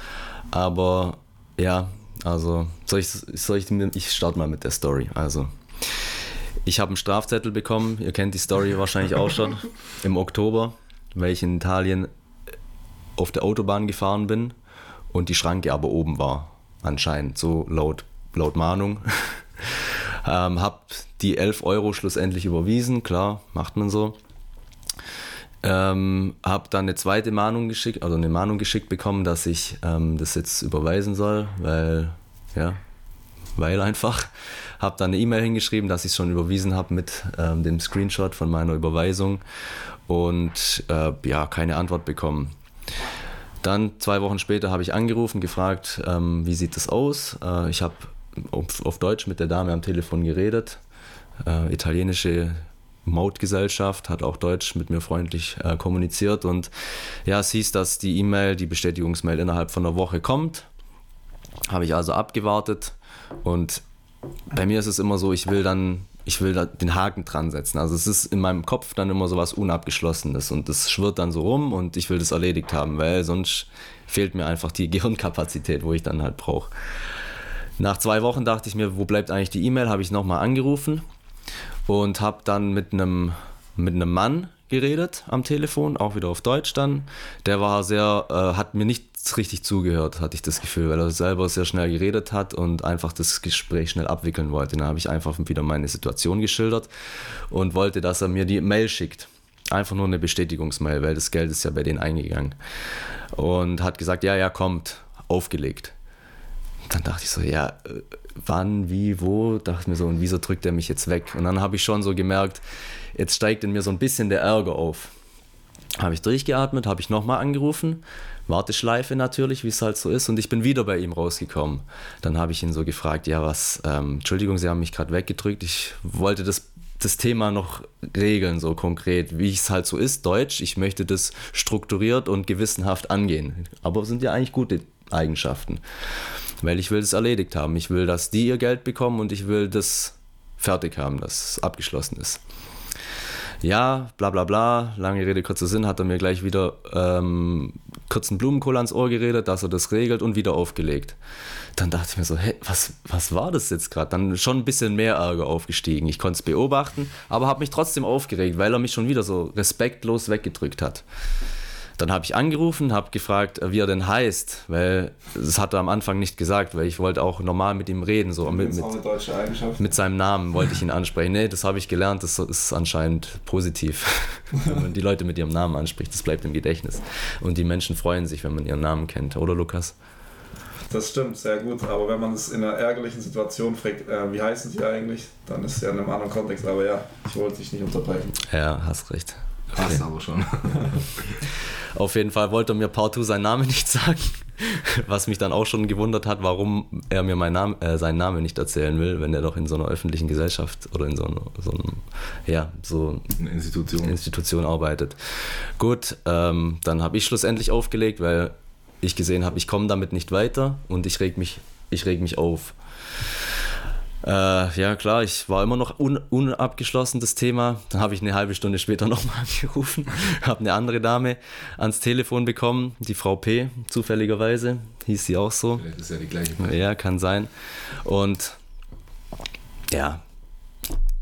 Aber ja, also soll ich, soll ich, ich starte mal mit der Story. Also ich habe einen Strafzettel bekommen, ihr kennt die Story wahrscheinlich auch schon, im Oktober, weil ich in Italien auf der Autobahn gefahren bin und die Schranke aber oben war, anscheinend, so laut, laut Mahnung. ähm, hab die 11 Euro schlussendlich überwiesen, klar, macht man so. Ähm, habe dann eine zweite Mahnung geschickt, also eine Mahnung geschickt bekommen, dass ich ähm, das jetzt überweisen soll, weil, ja, weil einfach. Habe dann eine E-Mail hingeschrieben, dass ich es schon überwiesen habe mit ähm, dem Screenshot von meiner Überweisung und äh, ja, keine Antwort bekommen. Dann zwei Wochen später habe ich angerufen, gefragt, ähm, wie sieht das aus? Äh, ich habe auf, auf Deutsch mit der Dame am Telefon geredet, äh, italienische Mautgesellschaft, hat auch Deutsch mit mir freundlich äh, kommuniziert und ja, es hieß, dass die E-Mail, die Bestätigungsmail innerhalb von einer Woche kommt. Habe ich also abgewartet und bei mir ist es immer so, ich will dann, ich will da den Haken dran setzen. Also es ist in meinem Kopf dann immer so was Unabgeschlossenes und das schwirrt dann so rum und ich will das erledigt haben, weil sonst fehlt mir einfach die Gehirnkapazität, wo ich dann halt brauche. Nach zwei Wochen dachte ich mir, wo bleibt eigentlich die E-Mail? Habe ich nochmal angerufen und habe dann mit einem mit einem Mann geredet am Telefon, auch wieder auf Deutsch dann. Der war sehr, äh, hat mir nicht richtig zugehört, hatte ich das Gefühl, weil er selber sehr schnell geredet hat und einfach das Gespräch schnell abwickeln wollte. Dann habe ich einfach wieder meine Situation geschildert und wollte, dass er mir die Mail schickt. Einfach nur eine Bestätigungsmail, weil das Geld ist ja bei denen eingegangen. Und hat gesagt, ja, ja, kommt, aufgelegt. Dann dachte ich so, ja, äh, wann, wie, wo, dachte mir so, und wieso drückt er mich jetzt weg? Und dann habe ich schon so gemerkt, jetzt steigt in mir so ein bisschen der Ärger auf. Habe ich durchgeatmet, habe ich nochmal angerufen, Warteschleife natürlich, wie es halt so ist, und ich bin wieder bei ihm rausgekommen. Dann habe ich ihn so gefragt, ja, was, ähm, Entschuldigung, Sie haben mich gerade weggedrückt, ich wollte das, das Thema noch regeln, so konkret, wie es halt so ist, Deutsch, ich möchte das strukturiert und gewissenhaft angehen. Aber sind ja eigentlich gute Eigenschaften, weil ich will das erledigt haben. Ich will, dass die ihr Geld bekommen und ich will das fertig haben, dass es abgeschlossen ist ja, bla bla bla, lange Rede, kurzer Sinn, hat er mir gleich wieder ähm, kurzen Blumenkohl ans Ohr geredet, dass er das regelt und wieder aufgelegt. Dann dachte ich mir so, hey, was, was war das jetzt gerade? Dann schon ein bisschen mehr Ärger aufgestiegen. Ich konnte es beobachten, aber habe mich trotzdem aufgeregt, weil er mich schon wieder so respektlos weggedrückt hat. Dann habe ich angerufen, habe gefragt, wie er denn heißt, weil das hat er am Anfang nicht gesagt, weil ich wollte auch normal mit ihm reden, so mit, mit, mit seinem Namen wollte ich ihn ansprechen. Nee, das habe ich gelernt, das ist anscheinend positiv, wenn man die Leute mit ihrem Namen anspricht. Das bleibt im Gedächtnis. Und die Menschen freuen sich, wenn man ihren Namen kennt, oder Lukas? Das stimmt, sehr gut. Aber wenn man es in einer ärgerlichen Situation fragt, äh, wie heißen Sie eigentlich, dann ist es ja in einem anderen Kontext. Aber ja, ich wollte dich nicht unterbrechen. Ja, hast recht. Passt aber schon. Auf jeden Fall wollte er mir partout seinen Namen nicht sagen. Was mich dann auch schon gewundert hat, warum er mir mein Name, äh, seinen Namen nicht erzählen will, wenn er doch in so einer öffentlichen Gesellschaft oder in so, einer, so einem, ja, so Eine Institution. Institution arbeitet. Gut, ähm, dann habe ich schlussendlich aufgelegt, weil ich gesehen habe, ich komme damit nicht weiter und ich reg mich, ich reg mich auf. Äh, ja, klar, ich war immer noch un unabgeschlossen, das Thema. Dann habe ich eine halbe Stunde später nochmal angerufen, habe eine andere Dame ans Telefon bekommen, die Frau P, zufälligerweise, hieß sie auch so. Vielleicht ist ja die gleiche. Ja, kann sein. Und ja,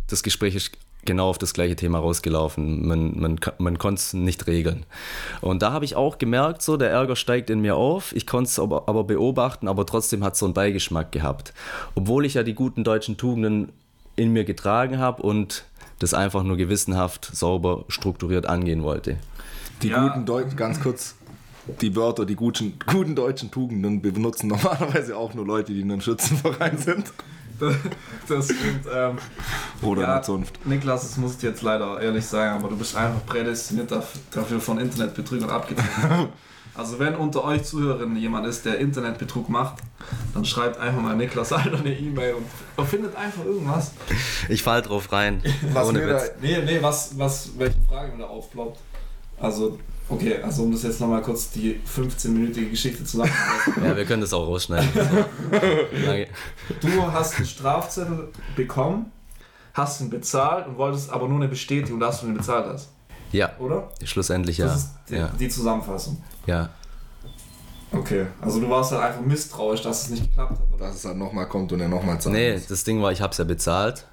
das Gespräch ist genau auf das gleiche Thema rausgelaufen. Man, man, man konnte es nicht regeln. Und da habe ich auch gemerkt, so der Ärger steigt in mir auf. Ich konnte es aber, aber beobachten, aber trotzdem hat es so einen Beigeschmack gehabt. Obwohl ich ja die guten deutschen Tugenden in mir getragen habe und das einfach nur gewissenhaft, sauber, strukturiert angehen wollte. Die Ja. guten Deutschen, ganz kurz, die Wörter, die guten, guten deutschen Tugenden benutzen normalerweise auch nur Leute, die in einem Schützenverein sind. Das stimmt. Ähm, Oder ja, Zunft. Niklas, das muss ich jetzt leider ehrlich sagen, aber du bist einfach prädestiniert daf- dafür, von Internetbetrügern abgezogen werden. Also wenn unter euch Zuhörerinnen jemand ist, der Internetbetrug macht, dann schreibt einfach mal Niklas Alter eine E-Mail und findet einfach irgendwas. Ich fall drauf rein. Was ohne Witz. Nee, nee, was, was, welche Frage mir da aufploppt. Also, okay, also um das jetzt nochmal kurz die 15-minütige Geschichte zusammenzufassen. Ja, wir können das auch rausschneiden. So. Lange- Du hast einen Strafzettel bekommen, hast ihn bezahlt und wolltest aber nur eine Bestätigung, dass du ihn bezahlt hast, Ja, oder? schlussendlich ja. Das ist die, Ja, die Zusammenfassung. ja. Okay, also du warst halt einfach misstrauisch, dass es nicht geklappt hat, oder? Dass es halt nochmal kommt und er nochmal zahlt. Nee, das Ding war, ich habe es ja bezahlt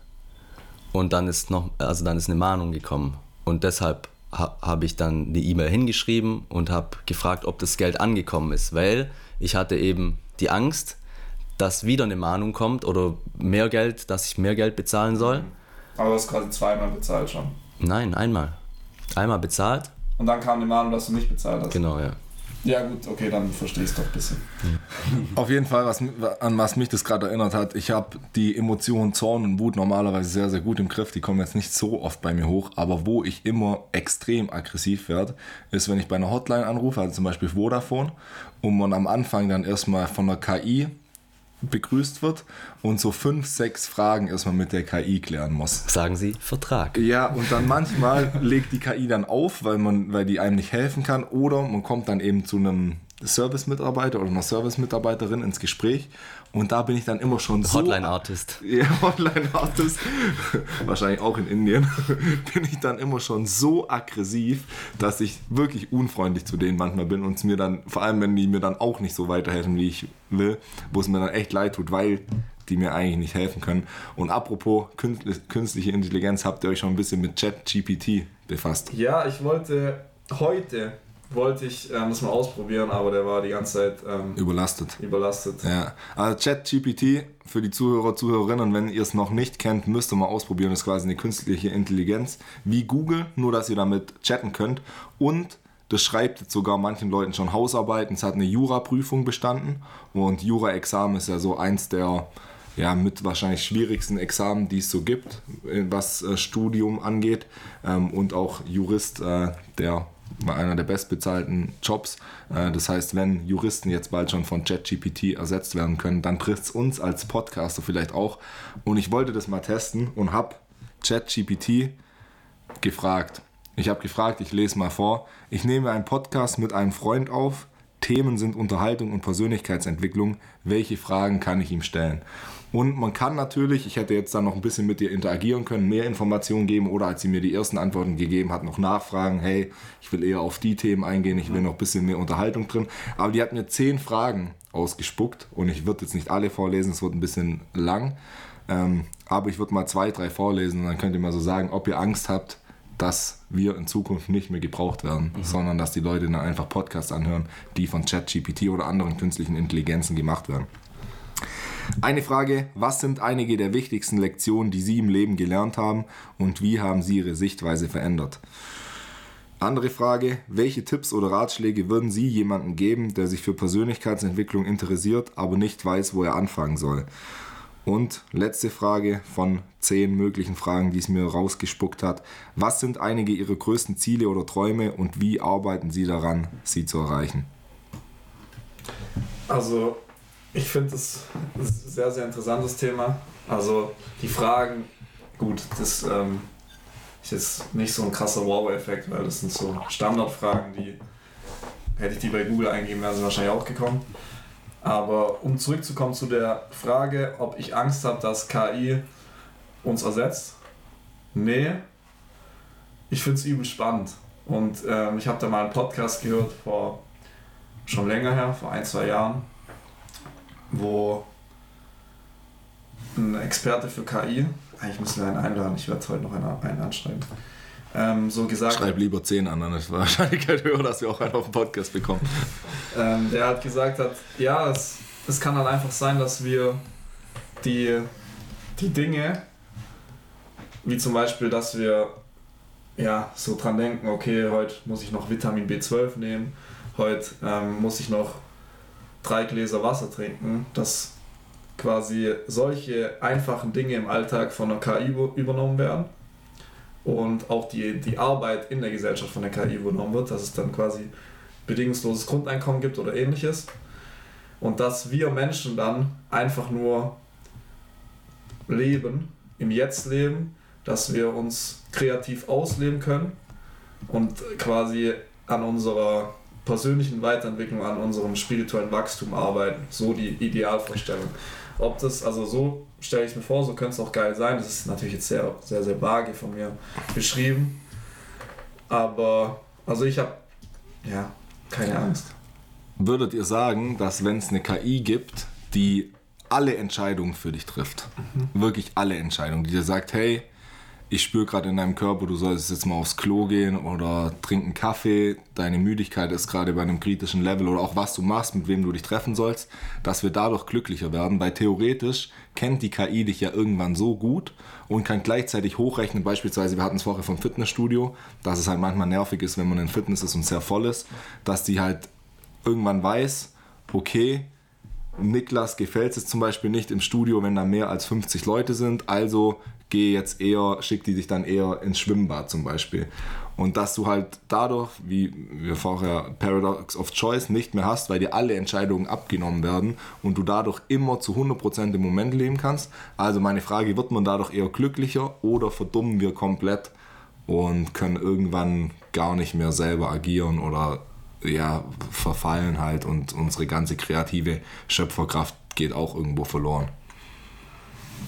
und dann ist noch, also dann ist eine Mahnung gekommen und deshalb ha, habe ich dann die E-Mail hingeschrieben und habe gefragt, ob das Geld angekommen ist, weil ich hatte eben die Angst, dass wieder eine Mahnung kommt oder mehr Geld, dass ich mehr Geld bezahlen soll. Aber du hast quasi zweimal bezahlt schon. Nein, einmal. Einmal bezahlt, Und dann kam die Mahnung, dass du nicht bezahlt hast. genau, ja. Ja gut, okay, dann verstehe ich es doch ein bisschen. Auf jeden Fall, was, an was mich das gerade erinnert hat, ich habe die Emotionen Zorn und Wut normalerweise sehr, sehr gut im Griff. Die kommen jetzt nicht so oft bei mir hoch, aber wo ich immer extrem aggressiv werde, ist, wenn ich bei einer Hotline anrufe, also zum Beispiel Vodafone, und man am Anfang dann erstmal von der KI begrüßt wird und so fünf, sechs Fragen erstmal mit der KI klären muss. Sagen Sie Vertrag. Ja, und dann manchmal legt die KI dann auf, weil, man, weil die einem nicht helfen kann. Oder man kommt dann eben zu einem Service-Mitarbeiter oder einer Service-Mitarbeiterin ins Gespräch. Und da bin ich dann immer schon so... Hotline-Artist. Ja, Hotline-Artist. Wahrscheinlich auch in Indien. bin ich dann immer schon so aggressiv, dass ich wirklich unfreundlich zu denen manchmal bin. Und es mir dann, vor allem wenn die mir dann auch nicht so weiterhelfen, wie ich will, wo es mir dann echt leid tut, weil die mir eigentlich nicht helfen können. Und apropos künstli- künstliche Intelligenz, habt ihr euch schon ein bisschen mit ChatGPT befasst? Ja, ich wollte heute wollte ich ähm, das mal ausprobieren, aber der war die ganze Zeit ähm, Überlastet. überlastet. Ja, also ChatGPT für die Zuhörer, Zuhörerinnen, wenn ihr es noch nicht kennt, müsst ihr mal ausprobieren. Das ist quasi eine künstliche Intelligenz wie Google, nur dass ihr damit chatten könnt. Und das schreibt jetzt sogar manchen Leuten schon Hausarbeiten. Es hat eine Jura-Prüfung bestanden und Jura-Examen ist ja so eins der ja, mit wahrscheinlich schwierigsten Examen, die es so gibt, äh, was äh, Studium angeht. Ähm, und auch Jurist, äh, der war einer der bestbezahlten Jobs. Äh, das heißt, wenn Juristen jetzt bald schon von ChatGPT ersetzt werden können, dann trifft es uns als Podcaster vielleicht auch. Und ich wollte das mal testen und habe ChatGPT gefragt. Ich habe gefragt, ich lese mal vor. Ich nehme einen Podcast mit einem Freund auf. Themen sind Unterhaltung und Persönlichkeitsentwicklung. Welche Fragen kann ich ihm stellen? Und man kann natürlich, ich hätte jetzt dann noch ein bisschen mit ihr interagieren können, mehr Informationen geben oder als sie mir die ersten Antworten gegeben hat, noch nachfragen, hey, ich will eher auf die Themen eingehen, ich will noch ein bisschen mehr Unterhaltung drin. Aber die hat mir zehn Fragen ausgespuckt und ich würde jetzt nicht alle vorlesen, es wird ein bisschen lang. Ähm, aber ich würde mal zwei, drei vorlesen und dann könnt ihr mal so sagen, ob ihr Angst habt, dass wir in Zukunft nicht mehr gebraucht werden, sondern dass die Leute dann einfach Podcasts anhören, die von ChatGPT oder anderen künstlichen Intelligenzen gemacht werden. Eine Frage, was sind einige der wichtigsten Lektionen, die Sie im Leben gelernt haben und wie haben Sie Ihre Sichtweise verändert? Andere Frage, welche Tipps oder Ratschläge würden Sie jemandem geben, der sich für Persönlichkeitsentwicklung interessiert, aber nicht weiß, wo er anfangen soll? Und letzte Frage von zehn möglichen Fragen, die es mir rausgespuckt hat. Was sind einige Ihrer größten Ziele oder Träume und wie arbeiten Sie daran, sie zu erreichen? Also, ich finde es ein sehr, sehr interessantes Thema. Also, die Fragen, gut, das ähm, ist jetzt nicht so ein krasser Wow-Effekt, weil das sind so Standardfragen, die hätte ich die bei Google eingegeben, wären sie wahrscheinlich auch gekommen. Aber um zurückzukommen zu der Frage, ob ich Angst habe, dass KI uns ersetzt. Nee, ich finde es übel spannend. Und ähm, ich habe da mal einen Podcast gehört vor schon länger her, vor ein, zwei Jahren, wo ein Experte für KI, eigentlich müssen wir einen einladen, ich werde heute noch einen, einen anschreiben, ähm, so gesagt Schreib lieber 10 an, dann ist die Wahrscheinlichkeit höher, dass wir auch einen auf den Podcast bekommen. ähm, der hat gesagt hat, ja, es, es kann dann einfach sein, dass wir die, die Dinge, wie zum Beispiel, dass wir ja, so dran denken, okay, heute muss ich noch Vitamin B12 nehmen, heute ähm, muss ich noch drei Gläser Wasser trinken, dass quasi solche einfachen Dinge im Alltag von der KI über- übernommen werden und auch die, die Arbeit in der Gesellschaft von der KI übernommen wird, dass es dann quasi bedingungsloses Grundeinkommen gibt oder ähnliches. Und dass wir Menschen dann einfach nur leben, im Jetzt leben, dass wir uns kreativ ausleben können und quasi an unserer persönlichen Weiterentwicklung, an unserem spirituellen Wachstum arbeiten. So die Idealvorstellung. Ob das, also so stelle ich es mir vor, so könnte es auch geil sein. Das ist natürlich jetzt sehr, sehr, sehr vage von mir beschrieben. Aber, also ich habe, ja, keine Angst. Würdet ihr sagen, dass wenn es eine KI gibt, die alle Entscheidungen für dich trifft, wirklich alle Entscheidungen, die dir sagt, hey, ich spüre gerade in deinem Körper, du solltest jetzt mal aufs Klo gehen oder trinken Kaffee, deine Müdigkeit ist gerade bei einem kritischen Level oder auch was du machst, mit wem du dich treffen sollst, dass wir dadurch glücklicher werden, weil theoretisch kennt die KI dich ja irgendwann so gut und kann gleichzeitig hochrechnen, beispielsweise, wir hatten es vorher vom Fitnessstudio, dass es halt manchmal nervig ist, wenn man in Fitness ist und sehr voll ist, dass die halt irgendwann weiß, okay, Niklas gefällt es zum Beispiel nicht im Studio, wenn da mehr als 50 Leute sind, also geh jetzt eher, schick die dich dann eher ins Schwimmbad zum Beispiel. Und dass du halt dadurch, wie wir vorher Paradox of Choice nicht mehr hast, weil dir alle Entscheidungen abgenommen werden und du dadurch immer zu 100% im Moment leben kannst. Also meine Frage, wird man dadurch eher glücklicher oder verdummen wir komplett und können irgendwann gar nicht mehr selber agieren oder ja, verfallen halt und unsere ganze kreative Schöpferkraft geht auch irgendwo verloren.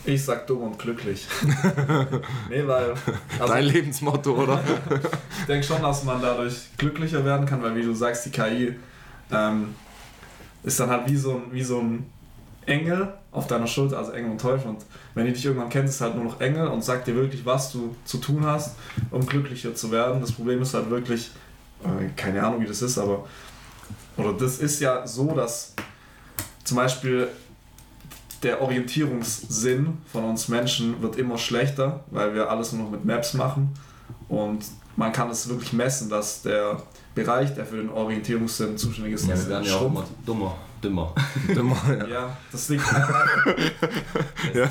Ich sag dumm und glücklich. nee, weil. Also Dein Lebensmotto, oder? ich denke schon, dass man dadurch glücklicher werden kann, weil wie du sagst, die KI ähm, ist dann halt wie so, ein, wie so ein Engel auf deiner Schulter, also Engel und Teufel. Und wenn die dich irgendwann kennt, ist halt nur noch Engel und sagt dir wirklich, was du zu tun hast, um glücklicher zu werden. Das Problem ist halt wirklich, äh, keine Ahnung, wie das ist, aber. Oder das ist ja so, dass zum Beispiel der Orientierungssinn von uns Menschen wird immer schlechter, weil wir alles nur noch mit Maps machen. Und man kann es wirklich messen, dass der Bereich, der für den Orientierungssinn zuständig ist, schrumpft. dummer, dümmer. ja. Ja, das liegt einfach, Ja.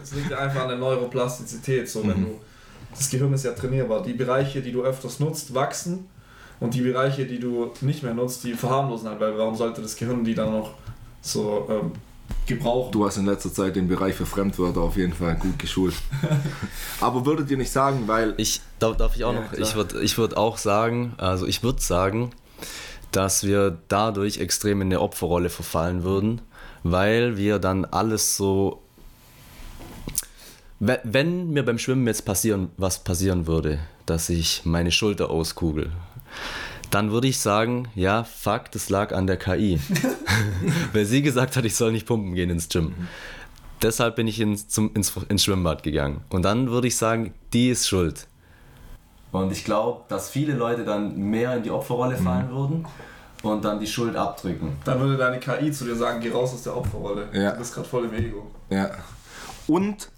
das liegt einfach an der Neuroplastizität. So, wenn Mhm. du, das Gehirn ist ja trainierbar. Die Bereiche, die du öfters nutzt, wachsen und die Bereiche, die du nicht mehr nutzt, die verharmlosen halt, weil warum sollte das Gehirn die dann noch so ähm, gebrauchen? Du hast in letzter Zeit den Bereich für Fremdwörter auf jeden Fall gut geschult. Aber würdet ihr nicht sagen, weil Ich, darf, darf ich auch Ja, noch? klar. Ich würde ich würd auch sagen, also ich würde sagen, dass wir dadurch extrem in eine Opferrolle verfallen würden, weil wir dann alles so. Wenn- Wenn mir beim Schwimmen jetzt passieren, was passieren würde, dass ich meine Schulter auskugel, dann würde ich sagen, ja, fuck, das lag an der KI. Weil sie gesagt hat, ich soll nicht pumpen gehen ins Gym. Deshalb bin ich ins, zum, ins, ins Schwimmbad gegangen. Und dann würde ich sagen, die ist schuld. Und ich glaube, dass viele Leute dann mehr in die Opferrolle fallen würden und dann die Schuld abdrücken. Dann würde deine KI zu dir sagen, geh raus aus der Opferrolle. Ja. Du bist gerade voll im Ego. Ja. Und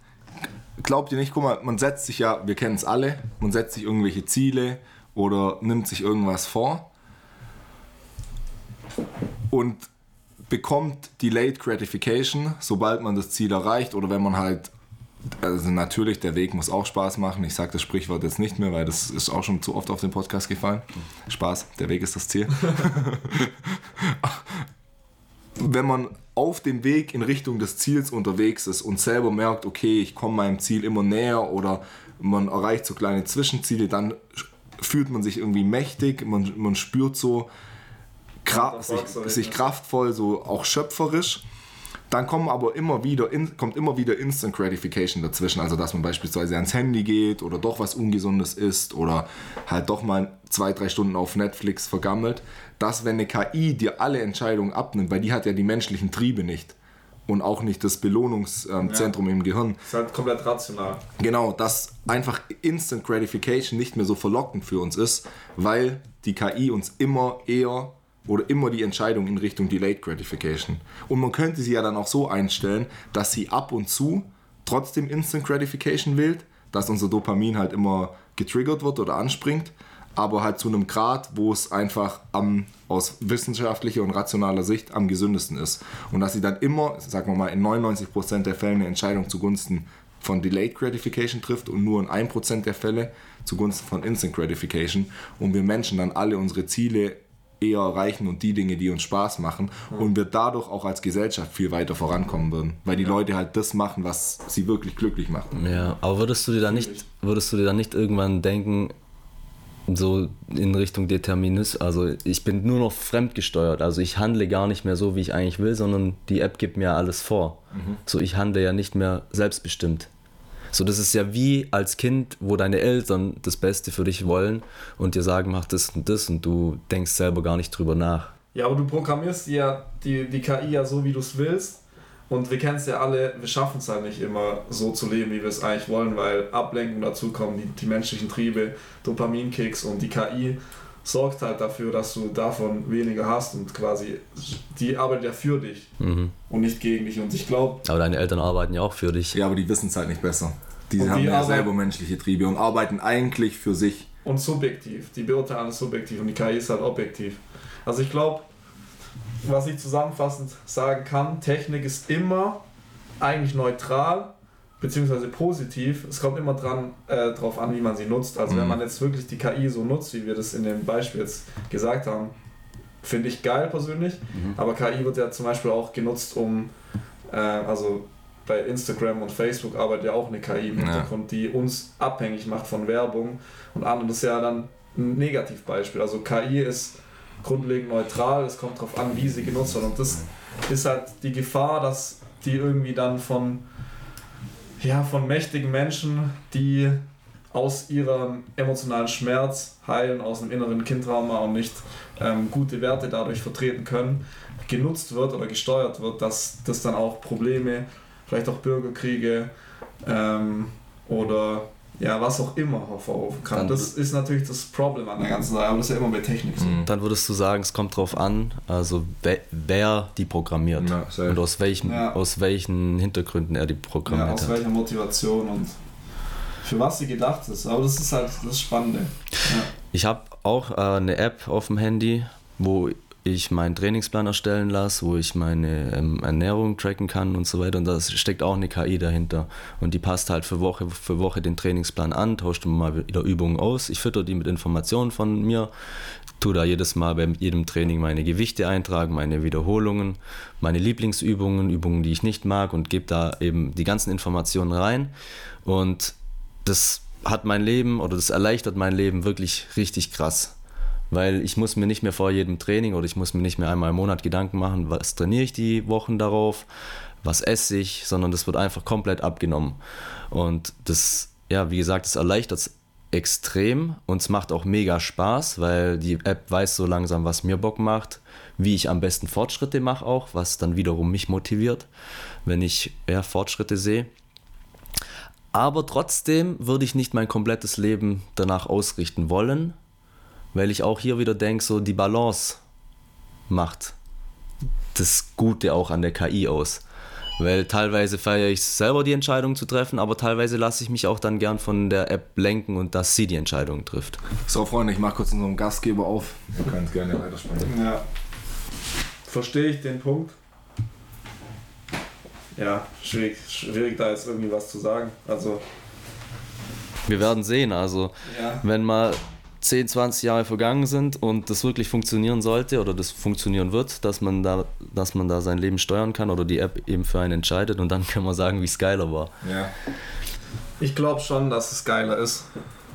glaubt ihr nicht, guck mal, man setzt sich ja, wir kennen es alle, man setzt sich irgendwelche Ziele oder nimmt sich irgendwas vor und bekommt Delayed Gratification, sobald man das Ziel erreicht oder wenn man halt, also natürlich, der Weg muss auch Spaß machen. Ich sage das Sprichwort jetzt nicht mehr, weil das ist auch schon zu oft auf den Podcast gefallen. Spaß, der Weg ist das Ziel. wenn man auf dem Weg in Richtung des Ziels unterwegs ist und selber merkt, okay, ich komme meinem Ziel immer näher oder man erreicht so kleine Zwischenziele, dann fühlt man sich irgendwie mächtig, man, man spürt so Kra sich, sich kraftvoll, so auch schöpferisch. Dann kommen aber immer wieder, in, kommt immer wieder Instant Gratification dazwischen. Also, dass man beispielsweise ans Handy geht oder doch was Ungesundes isst oder halt doch mal zwei, drei Stunden auf Netflix vergammelt. Dass, wenn eine KI dir alle Entscheidungen abnimmt, weil die hat ja die menschlichen Triebe nicht und auch nicht das Belohnungszentrum ja. im Gehirn. Das ist halt komplett rational. Genau, dass einfach Instant Gratification nicht mehr so verlockend für uns ist, weil die KI uns immer eher oder immer die Entscheidung in Richtung Delayed Gratification. Und man könnte sie ja dann auch so einstellen, dass sie ab und zu trotzdem Instant Gratification wählt, dass unser Dopamin halt immer getriggert wird oder anspringt, aber halt zu einem Grad, wo es einfach am, aus wissenschaftlicher und rationaler Sicht am gesündesten ist. Und dass sie dann immer, sagen wir mal, in 99% der Fälle eine Entscheidung zugunsten von Delayed Gratification trifft und nur in 1% der Fälle zugunsten von Instant Gratification und wir Menschen dann alle unsere Ziele eher erreichen und die Dinge, die uns Spaß machen ja. und wir dadurch auch als Gesellschaft viel weiter vorankommen würden, weil die ja. Leute halt das machen, was sie wirklich glücklich macht. Ja, aber würdest du dir dann nicht, würdest du dir dann nicht irgendwann denken, so in Richtung Determinismus, also ich bin nur noch fremdgesteuert, also ich handle gar nicht mehr so, wie ich eigentlich will, sondern die App gibt mir alles vor. Mhm. So ich handle ja nicht mehr selbstbestimmt. So, das ist ja wie als Kind, wo deine Eltern das Beste für dich wollen und dir sagen, mach das und das und du denkst selber gar nicht drüber nach. Ja, aber du programmierst ja die, die KI ja so, wie du es willst. Und wir kennen es ja alle, wir schaffen es halt nicht immer so zu leben, wie wir es eigentlich wollen, weil Ablenkung dazu kommen, die, die menschlichen Triebe, Dopaminkicks und die KI sorgt halt dafür, dass du davon weniger hast und quasi die arbeitet ja für dich mhm. und nicht gegen dich. Und ich glaube. Aber deine Eltern arbeiten ja auch für dich. Ja, aber die wissen es halt nicht besser. Die haben ja selber menschliche Triebe und arbeiten eigentlich für sich. Und subjektiv. Die beurteilen alles subjektiv und die KI ist halt objektiv. Also ich glaube, was ich zusammenfassend sagen kann, Technik ist immer eigentlich neutral beziehungsweise positiv. Es kommt immer dran, äh, drauf an, wie man sie nutzt. Also mhm. wenn man jetzt wirklich die KI so nutzt, wie wir das in dem Beispiel jetzt gesagt haben, finde ich geil persönlich. Mhm. Aber KI wird ja zum Beispiel auch genutzt, um, äh, also bei Instagram und Facebook arbeitet ja auch eine KI im Hintergrund, ja. die uns abhängig macht von Werbung und anderen. Das ist ja dann ein Negativbeispiel. Also KI ist grundlegend neutral, es kommt darauf an, wie sie genutzt wird. Und das ist halt die Gefahr, dass die irgendwie dann von ja, von mächtigen Menschen, die aus ihrem emotionalen Schmerz heilen, aus einem inneren Kindtrauma und nicht ähm, gute Werte dadurch vertreten können, genutzt wird oder gesteuert wird, dass das dann auch Probleme, vielleicht auch Bürgerkriege ähm, oder ja, was auch immer hervorrufen kann. Dann das ist natürlich das Problem an der ganzen Sache, aber das ist ja immer bei Technik so. Mhm. Dann würdest du sagen, es kommt darauf an, also wer, wer die programmiert ja, und aus welchen, ja. aus welchen Hintergründen er die programmiert ja, aus hat. welcher Motivation und für was sie gedacht ist. Aber das ist halt das Spannende. Ich habe auch äh, eine App auf dem Handy, wo ich meinen Trainingsplan erstellen lasse, wo ich meine ähm, Ernährung tracken kann und so weiter. Und da steckt auch eine KI dahinter. Und die passt halt für Woche für Woche den Trainingsplan an, tauscht mal wieder Übungen aus. Ich fütter die mit Informationen von mir, tue da jedes Mal bei jedem Training meine Gewichte eintragen, meine Wiederholungen, meine Lieblingsübungen, Übungen, die ich nicht mag und gebe da eben die ganzen Informationen rein. Und das hat mein Leben oder das erleichtert mein Leben wirklich richtig krass weil ich muss mir nicht mehr vor jedem Training oder ich muss mir nicht mehr einmal im Monat Gedanken machen, was trainiere ich die Wochen darauf, was esse ich, sondern das wird einfach komplett abgenommen. Und das, ja, wie gesagt, das erleichtert es extrem und es macht auch mega Spaß, weil die App weiß so langsam, was mir Bock macht, wie ich am besten Fortschritte mache auch, was dann wiederum mich motiviert, wenn ich ja, Fortschritte sehe. Aber trotzdem würde ich nicht mein komplettes Leben danach ausrichten wollen, weil ich auch hier wieder denke, so die Balance macht das Gute auch an der KI aus. Weil teilweise feiere ich selber die Entscheidung zu treffen, aber teilweise lasse ich mich auch dann gern von der App lenken und dass sie die Entscheidung trifft. So, Freunde, ich mache kurz unseren Gastgeber auf. Ihr könnt gerne weitersprechen. Ja. Verstehe ich den Punkt. Ja, schwierig, schwierig da jetzt irgendwie was zu sagen. Also. Wir werden sehen. Also, ja. wenn mal 10, 20 Jahre vergangen sind und das wirklich funktionieren sollte oder das funktionieren wird, dass man da, dass man da sein Leben steuern kann oder die App eben für einen entscheidet und dann kann man sagen, wie es geiler war. Ja. Ich glaube schon, dass es geiler ist.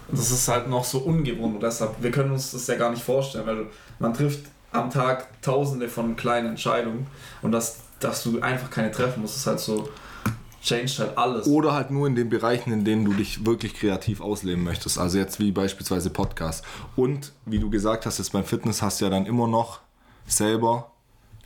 Das ist halt noch so ungewohnt und deshalb, wir können uns das ja gar nicht vorstellen, weil man trifft am Tag tausende von kleinen Entscheidungen und dass, dass du einfach keine treffen musst, ist halt so, changed halt alles. Oder halt nur in den Bereichen, in denen du dich wirklich kreativ ausleben möchtest. Also jetzt wie beispielsweise Podcast. Und wie du gesagt hast, jetzt beim Fitness hast du ja dann immer noch selber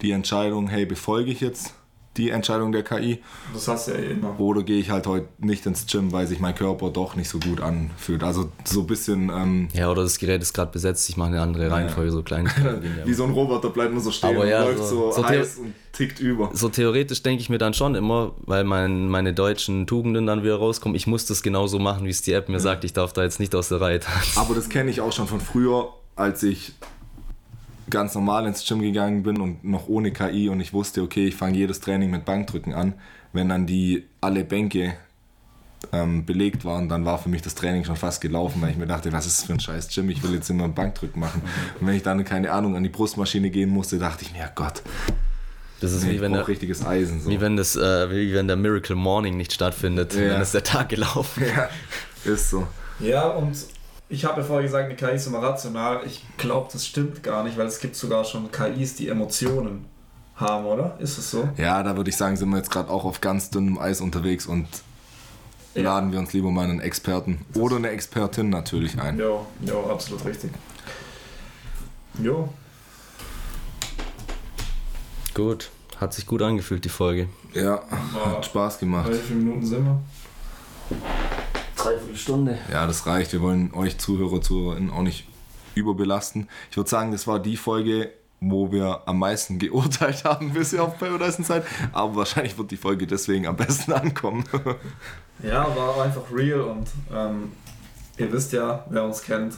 die Entscheidung, hey, befolge ich jetzt die Entscheidung der KI Das hast du ja eh immer. oder gehe ich halt heute nicht ins Gym, weil sich mein Körper doch nicht so gut anfühlt. Also so ein bisschen ähm, Ja, oder das Gerät ist gerade besetzt, ich mache eine andere Reihenfolge, so klein. wie so ein Roboter bleibt nur so stehen Aber und ja, läuft so- so, so heiß und tickt über. So theoretisch denke ich mir dann schon immer, weil mein, meine deutschen Tugenden dann wieder rauskommen, ich muss das genauso machen, wie es die App mir sagt, ich darf da jetzt nicht aus der Reihe tanzen. Aber das kenne ich auch schon von früher, als ich ganz normal ins Gym gegangen bin und noch ohne KI und ich wusste, okay, ich fange jedes Training mit Bankdrücken an. Wenn dann die alle Bänke ähm, belegt waren, dann war für mich das Training schon fast gelaufen, weil ich mir dachte, was ist das für ein scheiß Gym, ich will jetzt immer Bankdrücken machen. Und wenn ich dann, keine Ahnung, an die Brustmaschine gehen musste, dachte ich mir, ja Gott, Das ist nee, wie ich wenn der, richtiges Eisen. So. wie wenn das, äh, wie wenn der Miracle Morning nicht stattfindet, Ja. dann ist der Tag gelaufen. ja, ist so. Ja, und ich habe ja vorher gesagt, eine KI ist immer rational. Ich glaube, das stimmt gar nicht, weil es gibt sogar schon KIs, die Emotionen haben, oder? Ist es so? Ja, da würde ich sagen, sind wir jetzt gerade auch auf ganz dünnem Eis unterwegs und Ja. laden wir uns lieber mal einen Experten oder eine Expertin natürlich ein. Jo, jo, absolut richtig. Jo, Gut, hat sich gut angefühlt, die Folge. Ja, hat Spaß gemacht. wie viele Minuten sind wir? Dreiviertel Stunde. Ja, das reicht. Wir wollen euch Zuhörer, Zuhörerinnen auch nicht überbelasten. Ich würde sagen, das war die Folge, wo wir am meisten geurteilt haben bisher auf Paradise Inside. Aber wahrscheinlich wird die Folge deswegen am besten ankommen. Ja, war einfach real und ähm, ihr wisst ja, wer uns kennt,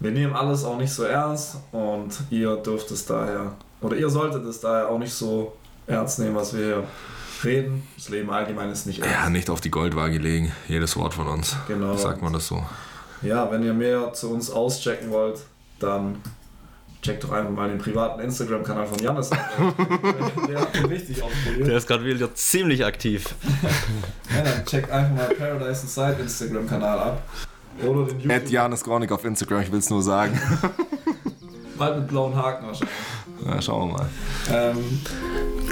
wir nehmen alles auch nicht so ernst und ihr dürft es daher, oder ihr solltet es daher auch nicht so ernst nehmen, was wir hier reden. Das Leben allgemein ist nicht ernst. ja, nicht auf die Goldwaage legen. Jedes Wort von uns. Genau. Sagt man das so. Ja, wenn ihr mehr zu uns auschecken wollt, dann checkt doch einfach mal den privaten Instagram-Kanal von Janis ab. Der hat ihn richtig ausprobiert. Der ist gerade wieder ziemlich aktiv. Ja, dann checkt einfach mal Paradise Inside Instagram-Kanal ab. Oder den YouTube. Janis Gronik auf Instagram, ich will es nur sagen. Bald mit blauen Haken wahrscheinlich. Ja, schauen wir mal. Ähm,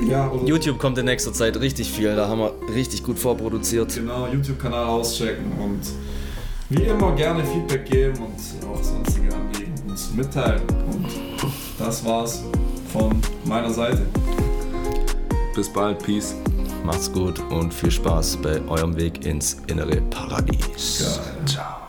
ja, YouTube kommt in nächster Zeit richtig viel, da haben wir richtig gut vorproduziert. genau, YouTube-Kanal auschecken und wie immer gerne Feedback geben und auch sonstige Anliegen uns mitteilen. Und das war's von meiner Seite. Bis bald. Peace. Macht's gut und viel Spaß bei eurem Weg ins innere Paradies. Geil. Ciao.